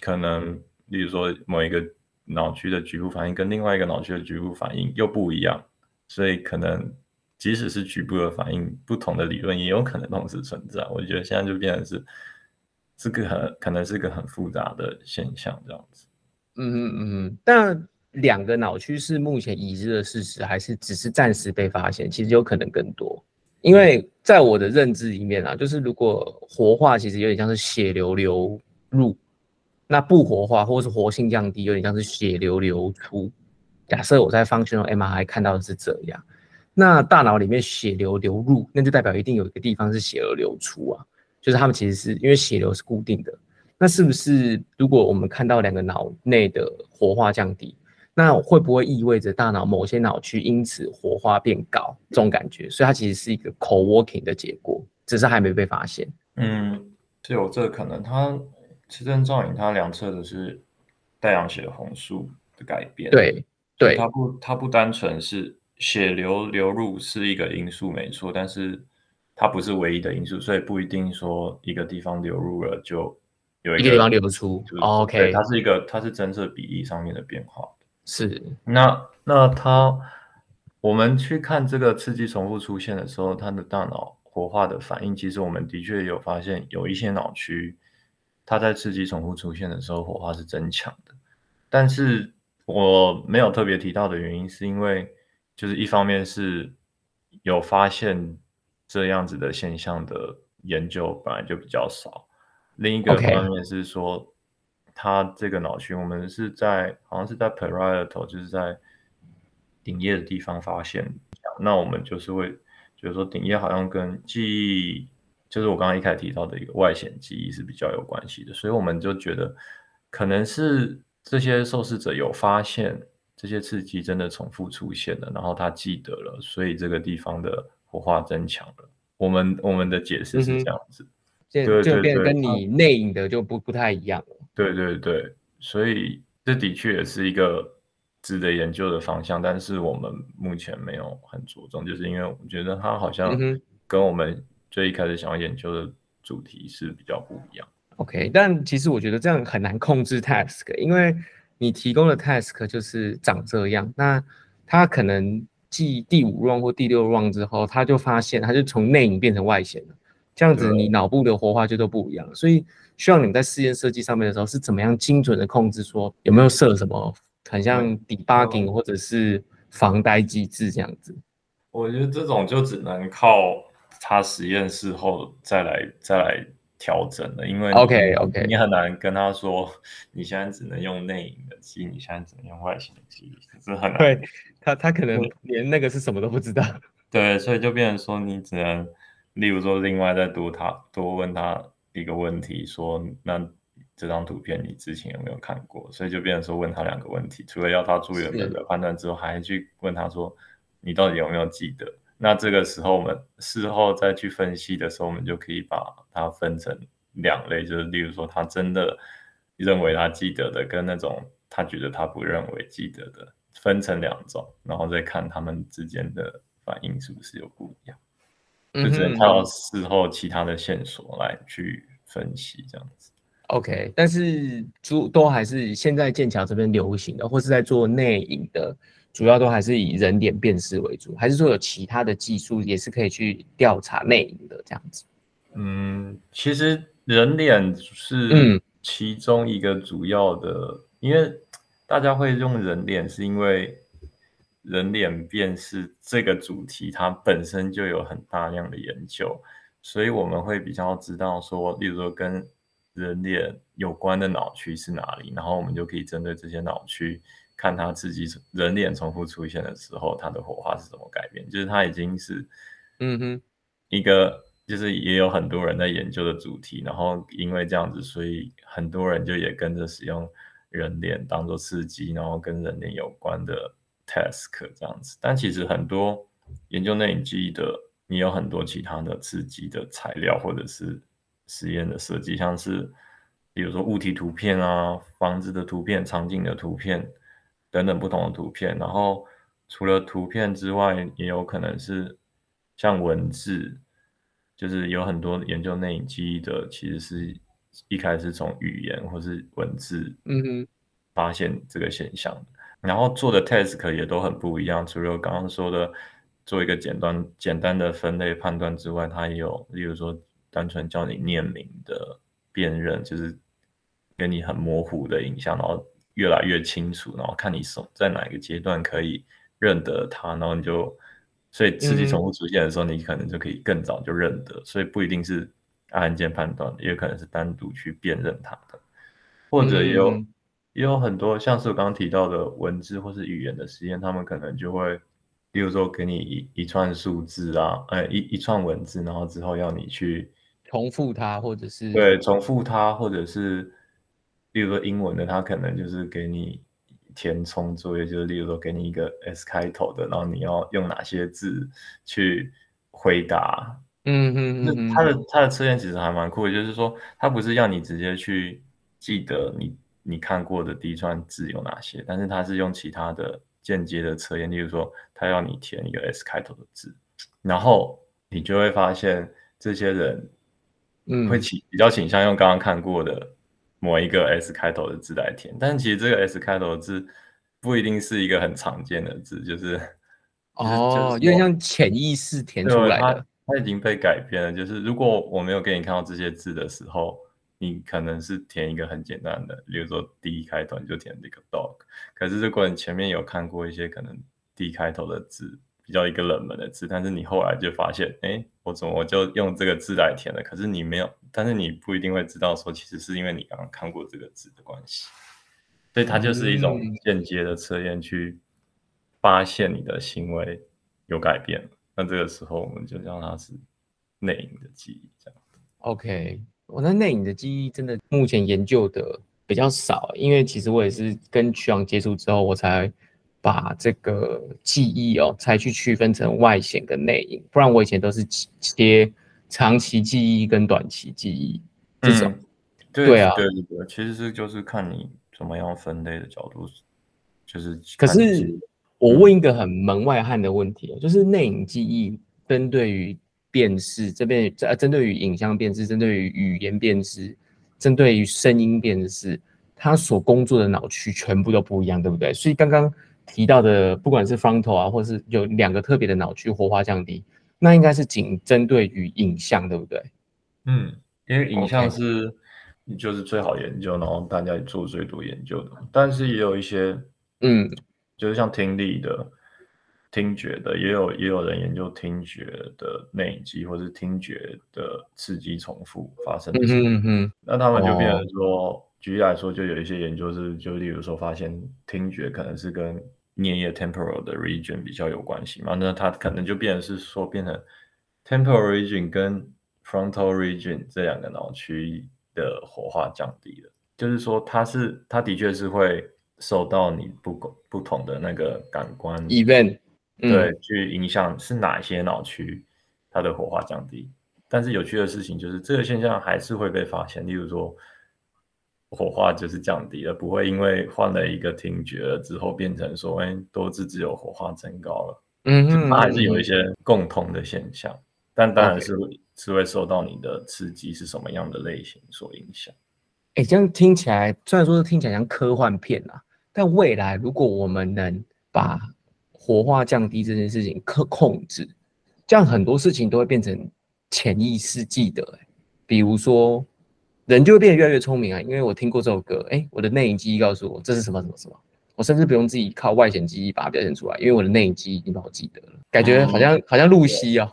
可能，例如说某一个脑区的局部反应跟另外一个脑区的局部反应又不一样，所以可能即使是局部的反应，不同的理论也有可能同时存在。我觉得现在就变成是。这个很可能是个很复杂的现象，这样子。嗯嗯嗯。但两个脑区是目前已知的事实，还是只是暂时被发现？其实有可能更多。因为在我的认知里面啊，就是如果活化，其实有点像是血流流入；那不活化或是活性降低，有点像是血流流出。假设我在 functional MRI 看到的是这样，那大脑里面血流流入，那就代表一定有一个地方是血流流出啊。就是他们其实是因为血流是固定的，那是不是如果我们看到两个脑内的活化降低，那会不会意味着大脑某些脑区因此活化变高这种感觉？所以它其实是一个 co-working 的结果，只是还没被发现。嗯，是有这可能。它磁振造影它量测的是带氧血红素的改变。对对，它不它不单纯是血流流入是一个因素没错，但是。它不是唯一的因素，所以不一定说一个地方流入了就有一个地方流出。OK，它是一个，它是侦测比例上面的变化。是，那那它，我们去看这个刺激重复出现的时候，它的大脑活活化的反应，其实我们的确有发现有一些脑区，它在刺激重复出现的时候，活化是增强的。但是我没有特别提到的原因，是因为就是一方面是有发现这样子的现象的研究本来就比较少，另一个方面是说，它这个脑区我们是在好像是在 parietal，就是在顶叶的地方发现，那我们就是会。就是说，顶叶好像跟记忆，就是我刚刚一开始提到的一个外显记忆是比较有关系的，所以我们就觉得可能是这些受试者有发现这些刺激真的重复出现了，然后他记得了，所以这个地方的活化增强了。我们我们的解释是这样子，就就变跟你内隐的就不不太一样了。对对对，所以这的确也是一个。值得研究的方向，但是我们目前没有很着重，就是因为我觉得它好像跟我们最一开始想要研究的主题是比较不一样。OK，但其实我觉得这样很难控制 task，因为你提供的 task 就是长这样，那它可能记第五 run 或第六 run 之后，他就发现他就从内隐变成外显了，这样子你脑部的活化就都不一样，所以需要你们在试验设计上面的时候是怎么样精准的控制，说有没有设什么。很像 debugging 或者是防呆机制这样子，我觉得这种就只能靠他实验室后再来再来调整了，因为 OK OK 你很难跟他说你现在只能用内隐的机，你现在只能用外显的机，是很难。对他他可能连那个是什么都不知道。对，所以就变成说你只能，例如说另外再多他多问他一个问题，说那。这张图片你之前有没有看过？所以就变成说问他两个问题，除了要他做原本的判断之后，还去问他说你到底有没有记得？那这个时候我们事后再去分析的时候，我们就可以把它分成两类，就是例如说他真的认为他记得的，跟那种他觉得他不认为记得的，分成两种，然后再看他们之间的反应是不是有不一样，就只能靠事后其他的线索来去分析这样子。OK，但是主都还是现在剑桥这边流行的，或是在做内隐的，主要都还是以人脸辨识为主，还是说有其他的技术也是可以去调查内隐的这样子？嗯，其实人脸是其中一个主要的，因为大家会用人脸，是因为人脸辨识这个主题它本身就有很大量的研究，所以我们会比较知道说，例如说跟人脸有关的脑区是哪里？然后我们就可以针对这些脑区，看它自己人脸重复出现的时候，它的火花是怎么改变。就是它已经是，嗯哼，一个就是也有很多人在研究的主题。然后因为这样子，所以很多人就也跟着使用人脸当做刺激，然后跟人脸有关的 task 这样子。但其实很多研究内隐记忆的，你有很多其他的刺激的材料，或者是。实验的设计，像是比如说物体图片啊、房子的图片、场景的图片等等不同的图片。然后除了图片之外，也有可能是像文字，就是有很多研究内隐记忆的，其实是一开始从语言或是文字，嗯哼，发现这个现象。然后做的 task 也都很不一样，除了刚刚说的做一个简单简单的分类判断之外，它也有，例如说。单纯叫你念名的辨认，就是给你很模糊的影像，然后越来越清楚，然后看你手在哪一个阶段可以认得它，然后你就，所以刺激重复出现的时候，你可能就可以更早就认得，所以不一定是按键判断，也可能是单独去辨认它的，或者有也有很多像是我刚刚提到的文字或是语言的实验，他们可能就会，例如说给你一一串数字啊，哎一一串文字，然后之后要你去。重复它，或者是对重复它，或者是，例如说英文的，它可能就是给你填充作业，就是例如说给你一个 S 开头的，然后你要用哪些字去回答。嗯嗯嗯，它的它的测验其实还蛮酷的，就是说它不是要你直接去记得你你看过的第一串字有哪些，但是它是用其他的间接的测验，例如说它要你填一个 S 开头的字，然后你就会发现这些人。嗯，会倾比较倾向用刚刚看过的某一个 S 开头的字来填，但其实这个 S 开头的字不一定是一个很常见的字，就是哦，有点像潜意识填出来的。它已经被改变了。就是如果我没有给你看到这些字的时候，你可能是填一个很简单的，比如说 D 开头你就填这个 dog。可是如果你前面有看过一些可能 D 开头的字，比较一个冷门的字，但是你后来就发现，哎，我怎么我就用这个字来填了？可是你没有，但是你不一定会知道说，其实是因为你刚刚看过这个字的关系。所以它就是一种间接的测验，去发现你的行为有改变。那这个时候我们就叫它是内隐的记忆，这样。OK，我那内隐的记忆真的目前研究的比较少，因为其实我也是跟曲阳接触之后，我才。把这个记忆哦，才去区分成外显跟内隐，不然我以前都是切长期记忆跟短期记忆这种。对啊，对对对，其实是就是看你怎么样分类的角度，就是。可是我问一个很门外汉的问题就是内隐记忆针对于辨识这边，呃，针对于影像辨识，针对于语言辨识，针对于声音辨识，它所工作的脑区全部都不一样，对不对？所以刚刚。提到的，不管是 frontal 啊，或是有两个特别的脑区活化降低，那应该是仅针对于影像，对不对？嗯，因为影像是就是最好研究，然后大家做最多研究的。但是也有一些，嗯，就是像听力的、听觉的，也有也有人研究听觉的内隐记，或是听觉的刺激重复发生的。嗯嗯，那他们就变成说，举例来说，就有一些研究是，就例如说发现听觉可能是跟颞叶 temporal 的 region 比较有关系嘛？那它可能就变成是说，变成 temporal region 跟 frontal region 这两个脑区的活化降低了。就是说，它是它的确是会受到你不不同的那个感官 event 对去影响，是哪些脑区它的火化降低。但是有趣的事情就是，这个现象还是会被发现。例如说。火化就是降低了，不会因为换了一个听觉了之后变成说，哎，多智只有火化增高了。嗯嗯，它还是有一些共同的现象，但当然是是会受到你的刺激是什么样的类型所影响。哎，这样听起来虽然说是听起来像科幻片啊，但未来如果我们能把火化降低这件事情可控制，这样很多事情都会变成潜意识记得。哎，比如说。人就会变得越来越聪明啊！因为我听过这首歌，哎，我的内隐记忆告诉我这是什么什么什么，我甚至不用自己靠外显记忆把它表现出来，因为我的内隐记忆已经把我记得了，感觉好像好像露西啊，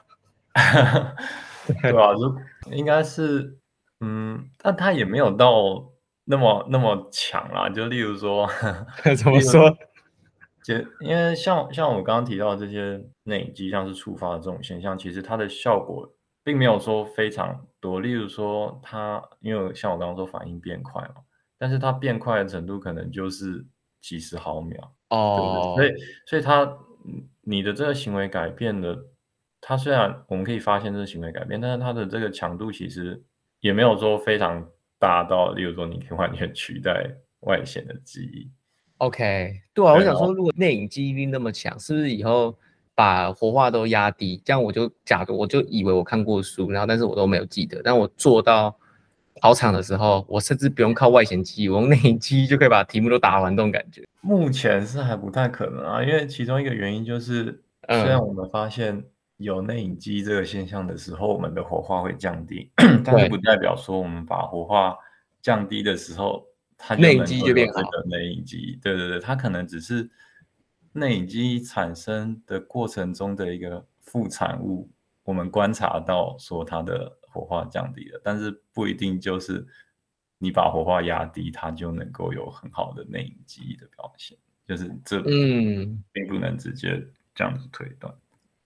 <laughs> 对吧？就应该是，嗯，但他也没有到那么那么强啦。就例如说，<laughs> 怎么说？就因为像像我刚刚提到这些内隐记忆像是触发的这种现象，其实它的效果。并没有说非常多，例如说它，因为像我刚刚说反应变快嘛，但是它变快的程度可能就是几十毫秒哦，所以所以它你的这个行为改变的，它虽然我们可以发现这个行为改变，但是它的这个强度其实也没有说非常大到，例如说你可以完全取代外显的记忆。OK，对啊，我想说，如果内隐记忆力那么强，是不是以后？把活化都压低，这样我就假如我就以为我看过书，然后但是我都没有记得。但我做到考场的时候，我甚至不用靠外显记忆，我用内隐记忆就可以把题目都答完，这种感觉。目前是还不太可能啊，因为其中一个原因就是，虽然我们发现有内隐记忆这个现象的时候，我们的活化会降低，<clears throat> 但是不代表说我们把活化降低的时候，它内隐记忆就变好。内隐记忆，对对对，它可能只是。内隐记忆产生的过程中的一个副产物，我们观察到说它的火化降低了，但是不一定就是你把火化压低，它就能够有很好的内隐记忆的表现，就是这嗯，并不能直接这样子推断。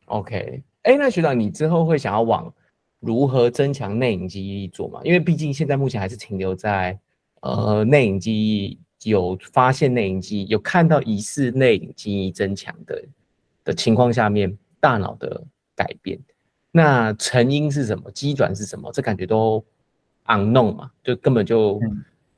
OK，哎，那学长，你之后会想要往如何增强内隐记忆做吗？因为毕竟现在目前还是停留在呃内隐记忆。有发现内隐记忆，有看到疑似内隐记忆增强的的情况下面，大脑的改变，那成因是什么？机转是什么？这感觉都 unknown 嘛，就根本就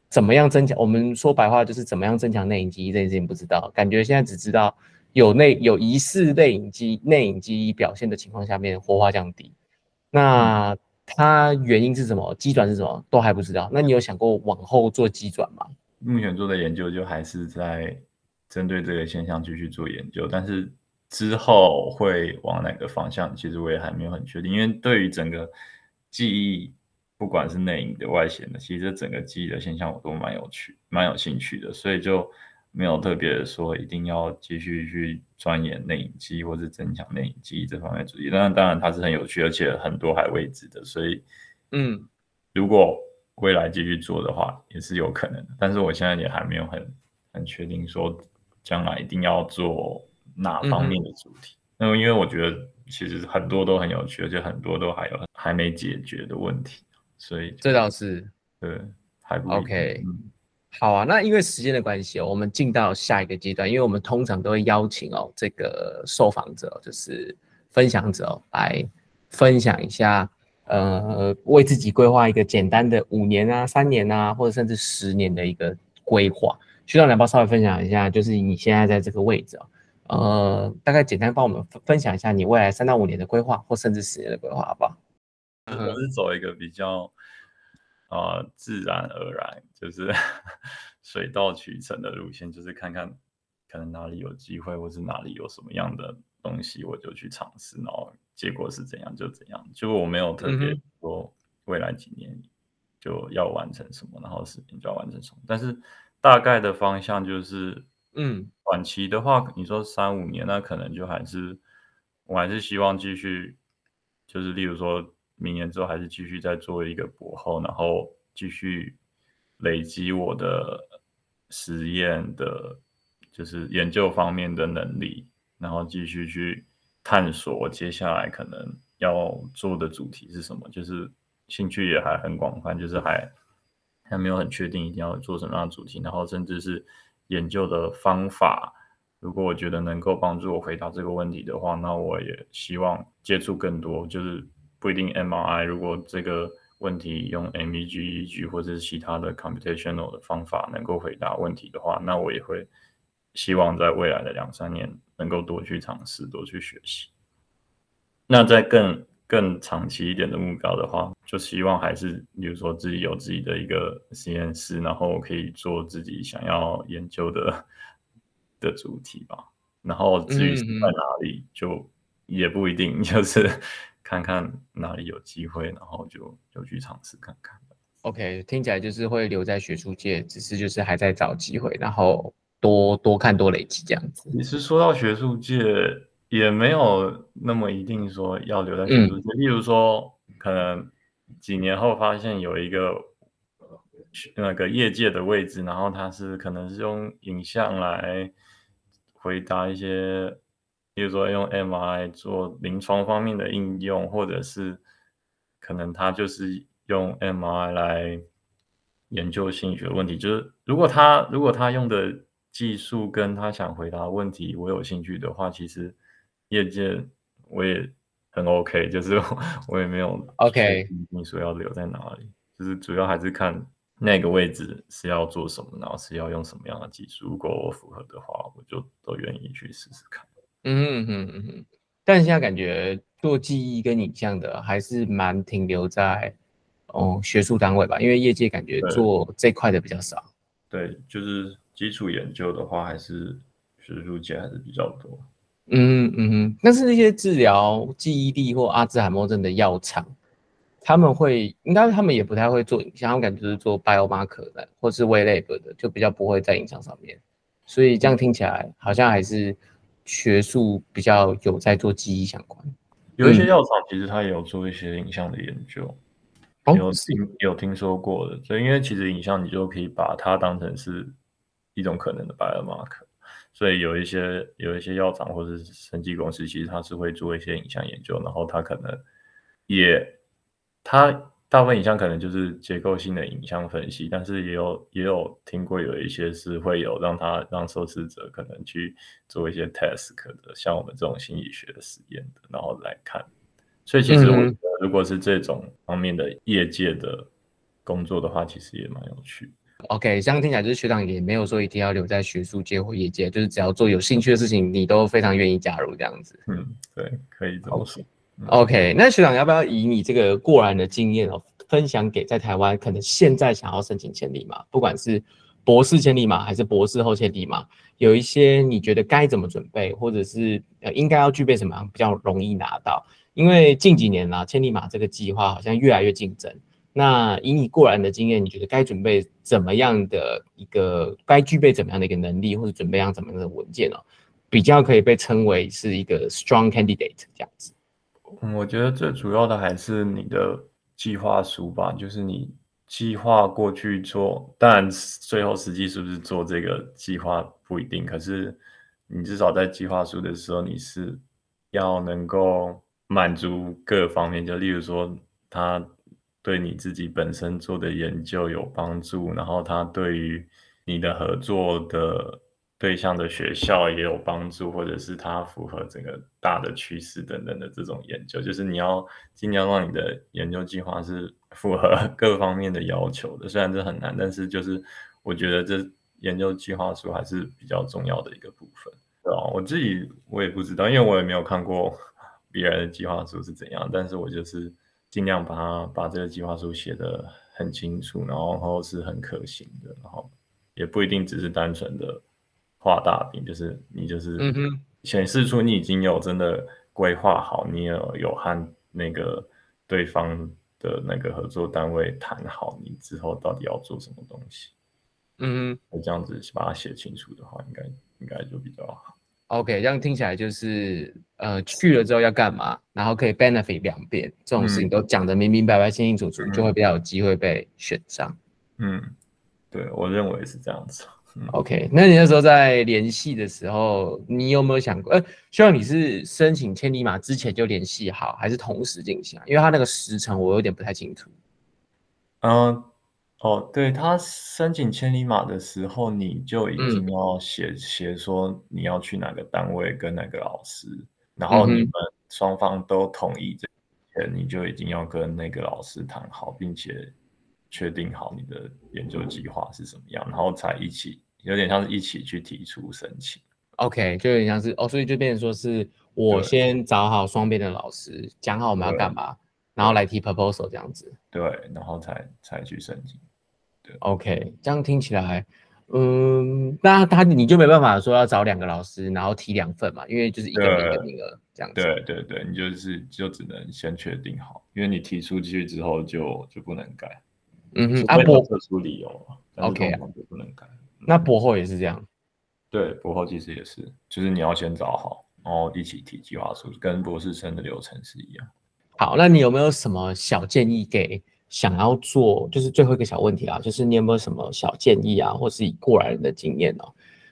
怎么样增强？我们说白话就是怎么样增强内隐记忆这件事情不知道，感觉现在只知道有内有疑似内隐记内隐记忆表现的情况下面活化降低，那它原因是什么？机转是什么？都还不知道。那你有想过往后做机转吗？目前做的研究就还是在针对这个现象继续做研究，但是之后会往哪个方向，其实我也还没有很确定。因为对于整个记忆，不管是内隐的、外显的，其实整个记忆的现象我都蛮有趣、蛮有兴趣的，所以就没有特别说一定要继续去钻研内隐记忆或是增强内隐记忆这方面主义。当然，当然它是很有趣，而且很多还未知的，所以嗯，如果未来继续做的话，也是有可能的。但是我现在也还没有很很确定说将来一定要做。哪方面的主题？那么，因为我觉得其实很多都很有趣，而且很多都还有还没解决的问题，所以这倒是对，还不 OK。好啊，那因为时间的关系哦，我们进到下一个阶段，因为我们通常都会邀请哦这个受访者，就是分享者来分享一下，呃，为自己规划一个简单的五年啊、三年啊，或者甚至十年的一个规划。需要两包稍微分享一下，就是你现在在这个位置哦。呃，大概简单帮我们分享一下你未来三到五年的规划，或甚至十年的规划，好不好？我是走一个比较啊自然而然，就是 <laughs> 水到渠成的路线，就是看看可能哪里有机会，或是哪里有什么样的东西，我就去尝试，然后结果是怎样就怎样。就我没有特别说未来几年就要完成什么，然后十年就要完成什么，但是大概的方向就是。嗯，短期的话，你说三五年，那可能就还是，我还是希望继续，就是例如说明年之后，还是继续再做一个博后，然后继续累积我的实验的，就是研究方面的能力，然后继续去探索接下来可能要做的主题是什么，就是兴趣也还很广泛，就是还还没有很确定一定要做什么样的主题，然后甚至是。研究的方法，如果我觉得能够帮助我回答这个问题的话，那我也希望接触更多，就是不一定 MRI。如果这个问题用 MEG、EG 或者是其他的 computational 的方法能够回答问题的话，那我也会希望在未来的两三年能够多去尝试、多去学习。那在更更长期一点的目标的话，就希望还是，比如说自己有自己的一个实验室，然后可以做自己想要研究的 <laughs> 的主题吧。然后至于在哪里，就也不一定，<laughs> 就是看看哪里有机会，然后就就去尝试看看。OK，听起来就是会留在学术界，只是就是还在找机会，然后多多看多累积这样子。其实说到学术界？也没有那么一定说要留在学术界，例如说，可能几年后发现有一个那个业界的位置，然后他是可能是用影像来回答一些，比如说用 MRI 做临床方面的应用，或者是可能他就是用 MRI 来研究心理学问题。就是如果他如果他用的技术跟他想回答问题我有兴趣的话，其实。业界我也很 OK，就是我也没有 OK。你说要留在哪里，就是主要还是看那个位置是要做什么，然后是要用什么样的技术。如果我符合的话，我就都愿意去试试看。嗯哼嗯哼。但现在感觉做记忆跟影像的还是蛮停留在哦学术单位吧，因为业界感觉做这块的比较少。对，就是基础研究的话，还是学术界还是比较多。嗯嗯哼，但是那些治疗记忆力或阿兹海默症的药厂，他们会应该他们也不太会做影像，我感觉就是做 biomarker 的或是 w lab 的，就比较不会在影像上面。所以这样听起来好像还是学术比较有在做记忆相关。有一些药厂其实它也有做一些影像的研究，有听有听说过的。所以因为其实影像你就可以把它当成是一种可能的 biomarker。所以有一些有一些药厂或者是生技公司，其实它是会做一些影像研究，然后它可能也，它大部分影像可能就是结构性的影像分析，但是也有也有听过有一些是会有让他让受试者可能去做一些 task 的，像我们这种心理学的实验的，然后来看。所以其实我觉得，如果是这种方面的业界的工作的话，其实也蛮有趣。OK，这样听起来就是学长也没有说一定要留在学术界或业界，就是只要做有兴趣的事情，你都非常愿意加入这样子。嗯，对，可以这么说。OK，那学长要不要以你这个过来的经验哦，分享给在台湾可能现在想要申请千里马，不管是博士千里马还是博士后千里马，有一些你觉得该怎么准备，或者是呃应该要具备什么样比较容易拿到？因为近几年啦，千里马这个计划好像越来越竞争。那以你过来的经验，你觉得该准备怎么样的一个，该具备怎么样的一个能力，或者准备样怎么样的文件哦，比较可以被称为是一个 strong candidate 这样子？嗯，我觉得最主要的还是你的计划书吧，就是你计划过去做，当然最后实际是不是做这个计划不一定，可是你至少在计划书的时候，你是要能够满足各方面，就例如说他。对你自己本身做的研究有帮助，然后它对于你的合作的对象的学校也有帮助，或者是它符合整个大的趋势等等的这种研究，就是你要尽量让你的研究计划是符合 <laughs> 各方面的要求的。虽然这很难，但是就是我觉得这研究计划书还是比较重要的一个部分。对啊，我自己我也不知道，因为我也没有看过别人的计划书是怎样，但是我就是。尽量把它把这个计划书写得很清楚，然后是很可行的，然后也不一定只是单纯的画大饼，就是你就是显示出你已经有真的规划好，你有有和那个对方的那个合作单位谈好，你之后到底要做什么东西。嗯哼，这样子把它写清楚的话，应该应该就比较好。OK，这样听起来就是，呃，去了之后要干嘛，然后可以 benefit 两边，这种事情都讲得明明白白、清清楚楚，就会比较有机会被选上。嗯，对我认为是这样子。OK，那你那时候在联系的时候，你有没有想过，呃，希望你是申请千里马之前就联系好，还是同时进行啊？因为他那个时程我有点不太清楚。嗯。哦，对他申请千里马的时候，你就已经要写写说你要去哪个单位跟哪个老师，然后你们双方都同意这前，你就已经要跟那个老师谈好，并且确定好你的研究计划是什么样，然后才一起，有点像是一起去提出申请。OK，就有点像是哦，所以就变成说是我先找好双边的老师，讲好我们要干嘛，然后来提 proposal 这样子。对，然后才才去申请。对 OK，这样听起来，嗯，那他你就没办法说要找两个老师，然后提两份嘛，因为就是一个名额名额这样子。对对对，你就是就只能先确定好，因为你提出去之后就就不能改。嗯哼，阿博特殊理由，OK 就不能改。那博后也是这样。对，博后其实也是，就是你要先找好，然后一起提计划书，跟博士生的流程是一样。好，那你有没有什么小建议给？想要做就是最后一个小问题啊，就是你有没有什么小建议啊，或是以过来人的经验呢？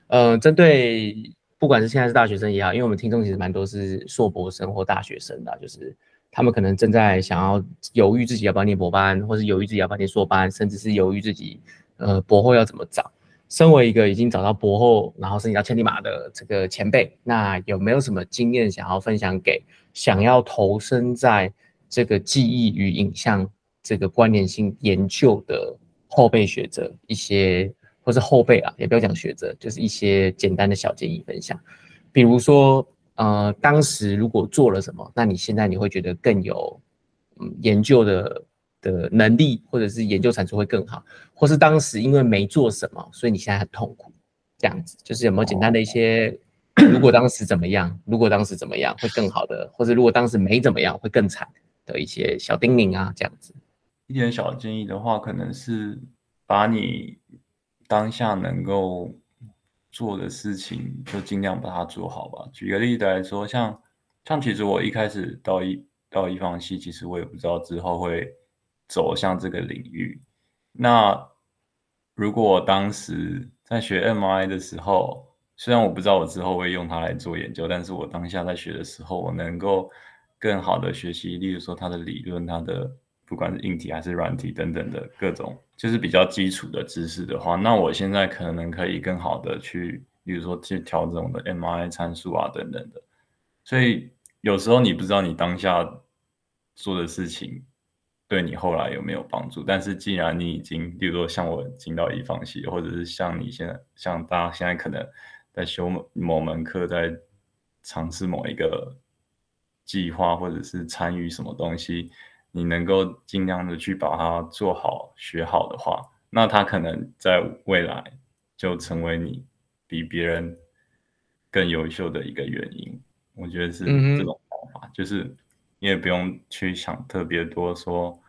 呃，针对不管是现在是大学生也好，因为我们听众其实蛮多是硕博生或大学生的，就是他们可能正在想要犹豫自己要不要念博班，或是犹豫自己要不要念硕班，甚至是犹豫自己呃博后要怎么找。身为一个已经找到博后，然后申请到千里马的这个前辈，那有没有什么经验想要分享给想要投身在这个记忆与影像？这个关联性研究的后辈学者一些，或是后辈啊，也不要讲学者，就是一些简单的小建议分享。比如说，呃，当时如果做了什么，那你现在你会觉得更有嗯研究的的能力，或者是研究产出会更好，或是当时因为没做什么，所以你现在很痛苦，这样子，就是有没有简单的一些，如果当时怎么样，如果当时怎么样会更好的，或者如果当时没怎么样会更惨的一些小叮咛啊，这样子。一点小建议的话，可能是把你当下能够做的事情，就尽量把它做好吧。举个例子来说，像像其实我一开始到一到一方系，其实我也不知道之后会走向这个领域。那如果我当时在学 M I 的时候，虽然我不知道我之后会用它来做研究，但是我当下在学的时候，我能够更好的学习，例如说它的理论，它的。不管是硬体还是软体等等的各种，就是比较基础的知识的话，那我现在可能可以更好的去，比如说去调整我的 MI 参数啊等等的。所以有时候你不知道你当下做的事情对你后来有没有帮助，但是既然你已经，比如说像我进到一方系，或者是像你现在，像大家现在可能在修某门课，在尝试某一个计划，或者是参与什么东西。你能够尽量的去把它做好、学好的话，那它可能在未来就成为你比别人更优秀的一个原因。我觉得是这种方法，就是你也不用去想特别多，说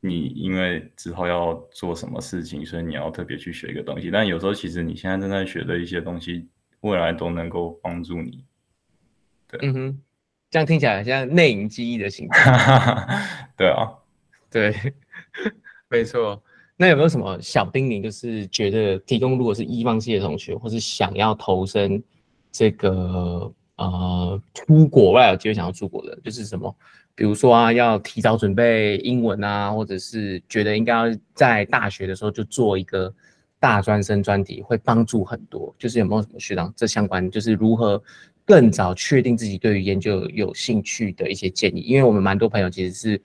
你因为之后要做什么事情，所以你要特别去学一个东西。但有时候其实你现在正在学的一些东西，未来都能够帮助你。对嗯哼，这样听起来很像内隐记忆的形态。<laughs> 对啊，对，<laughs> 没错。那有没有什么小叮咛，就是觉得提供如果是一方系的同学，或是想要投身这个呃出国外有机会想要出国的，就是什么，比如说啊，要提早准备英文啊，或者是觉得应该要在大学的时候就做一个大专生专题，会帮助很多。就是有没有什么学长这相关，就是如何更早确定自己对于研究有兴趣的一些建议？因为我们蛮多朋友其实是。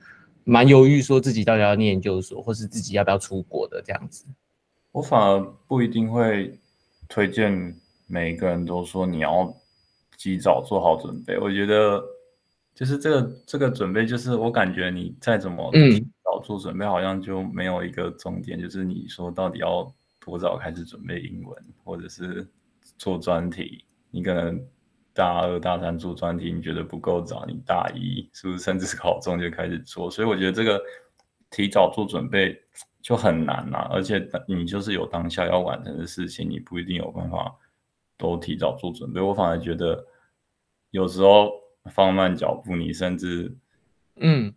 蛮犹豫，说自己到底要念研究所，或是自己要不要出国的这样子。我反而不一定会推荐每一个人都说你要及早做好准备。我觉得就是这个这个准备，就是我感觉你再怎么嗯早做准备，好像就没有一个重点，就是你说到底要多早开始准备英文，或者是做专题，你可能。大二、大三做专题，你觉得不够早？你大一是不是甚至考中就开始做？所以我觉得这个提早做准备就很难啦、而且你就是有当下要完成的事情，你不一定有办法都提早做准备。我反而觉得有时候放慢脚步，你甚至嗯，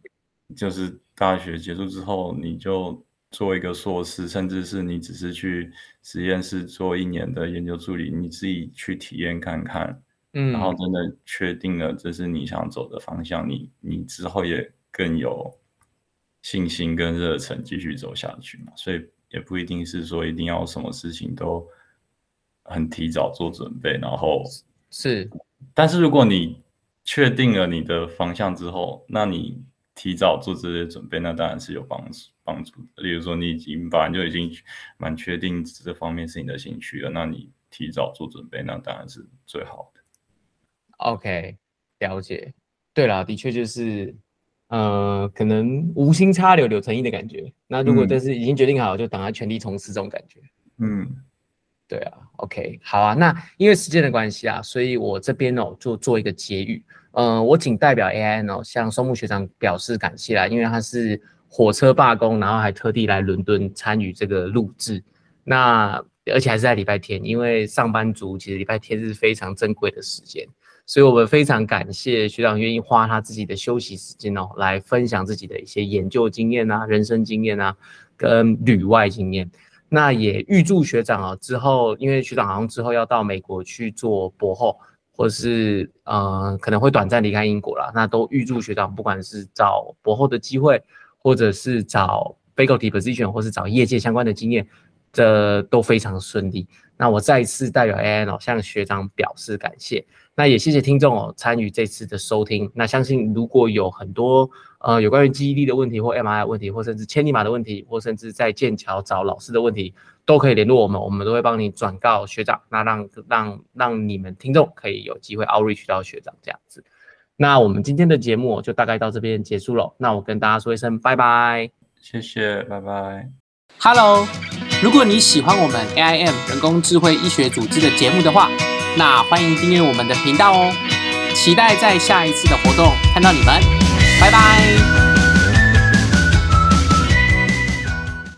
就是大学结束之后，你就做一个硕士，甚至是你只是去实验室做一年的研究助理，你自己去体验看看。嗯，然后真的确定了这是你想走的方向，你你之后也更有信心跟热忱继续走下去嘛。所以也不一定是说一定要什么事情都很提早做准备，然后是，但是如果你确定了你的方向之后，那你提早做这些准备，那当然是有帮助帮助的。例如说你已经本来就已经蛮确定这方面是你的兴趣了，那你提早做准备，那当然是最好的。OK，了解。对了，的确就是，呃，可能无心插柳柳成荫的感觉。那如果嗯但是已经决定好，就等他全力冲刺这种感觉。嗯对啊，OK，好啊。那因为时间的关系啊，所以我这边哦就做一个结语。呃，我仅代表 AIN 哦向松木学长表示感谢啦，因为他是火车罢工，然后还特地来伦敦参与这个录制。那而且还是在礼拜天，因为上班族其实礼拜天是非常珍贵的时间，所以我们非常感谢学长愿意花他自己的休息时间哦，来分享自己的一些研究经验啊、人生经验啊，跟旅外经验。那也预祝学长啊，之后因为学长好像之后要到美国去做博后，或是呃可能会短暂离开英国啦。那都预祝学长不管是找博后的机会，或者是找 faculty position，或是找业界相关的经验，这都非常顺利。那我再一次代表 AN 哦向学长表示感谢。那也谢谢听众哦参与这次的收听。那相信如果有很多呃有关于记忆力的问题，或 MRI 的问题，或甚至千里马的问题，或甚至在剑桥找老师的问题，都可以联络我们，我们都会帮你转告学长，那让让让你们听众可以有机会 outreach 到学长这样子。那我们今天的节目就大概到这边结束了。那我跟大家说一声拜拜。谢谢，拜拜。Hello，如果你喜欢我们 AIM 人工智慧医学组织的节目的话，那欢迎订阅我们的频道哦。期待在下一次的活动看到你们，拜拜。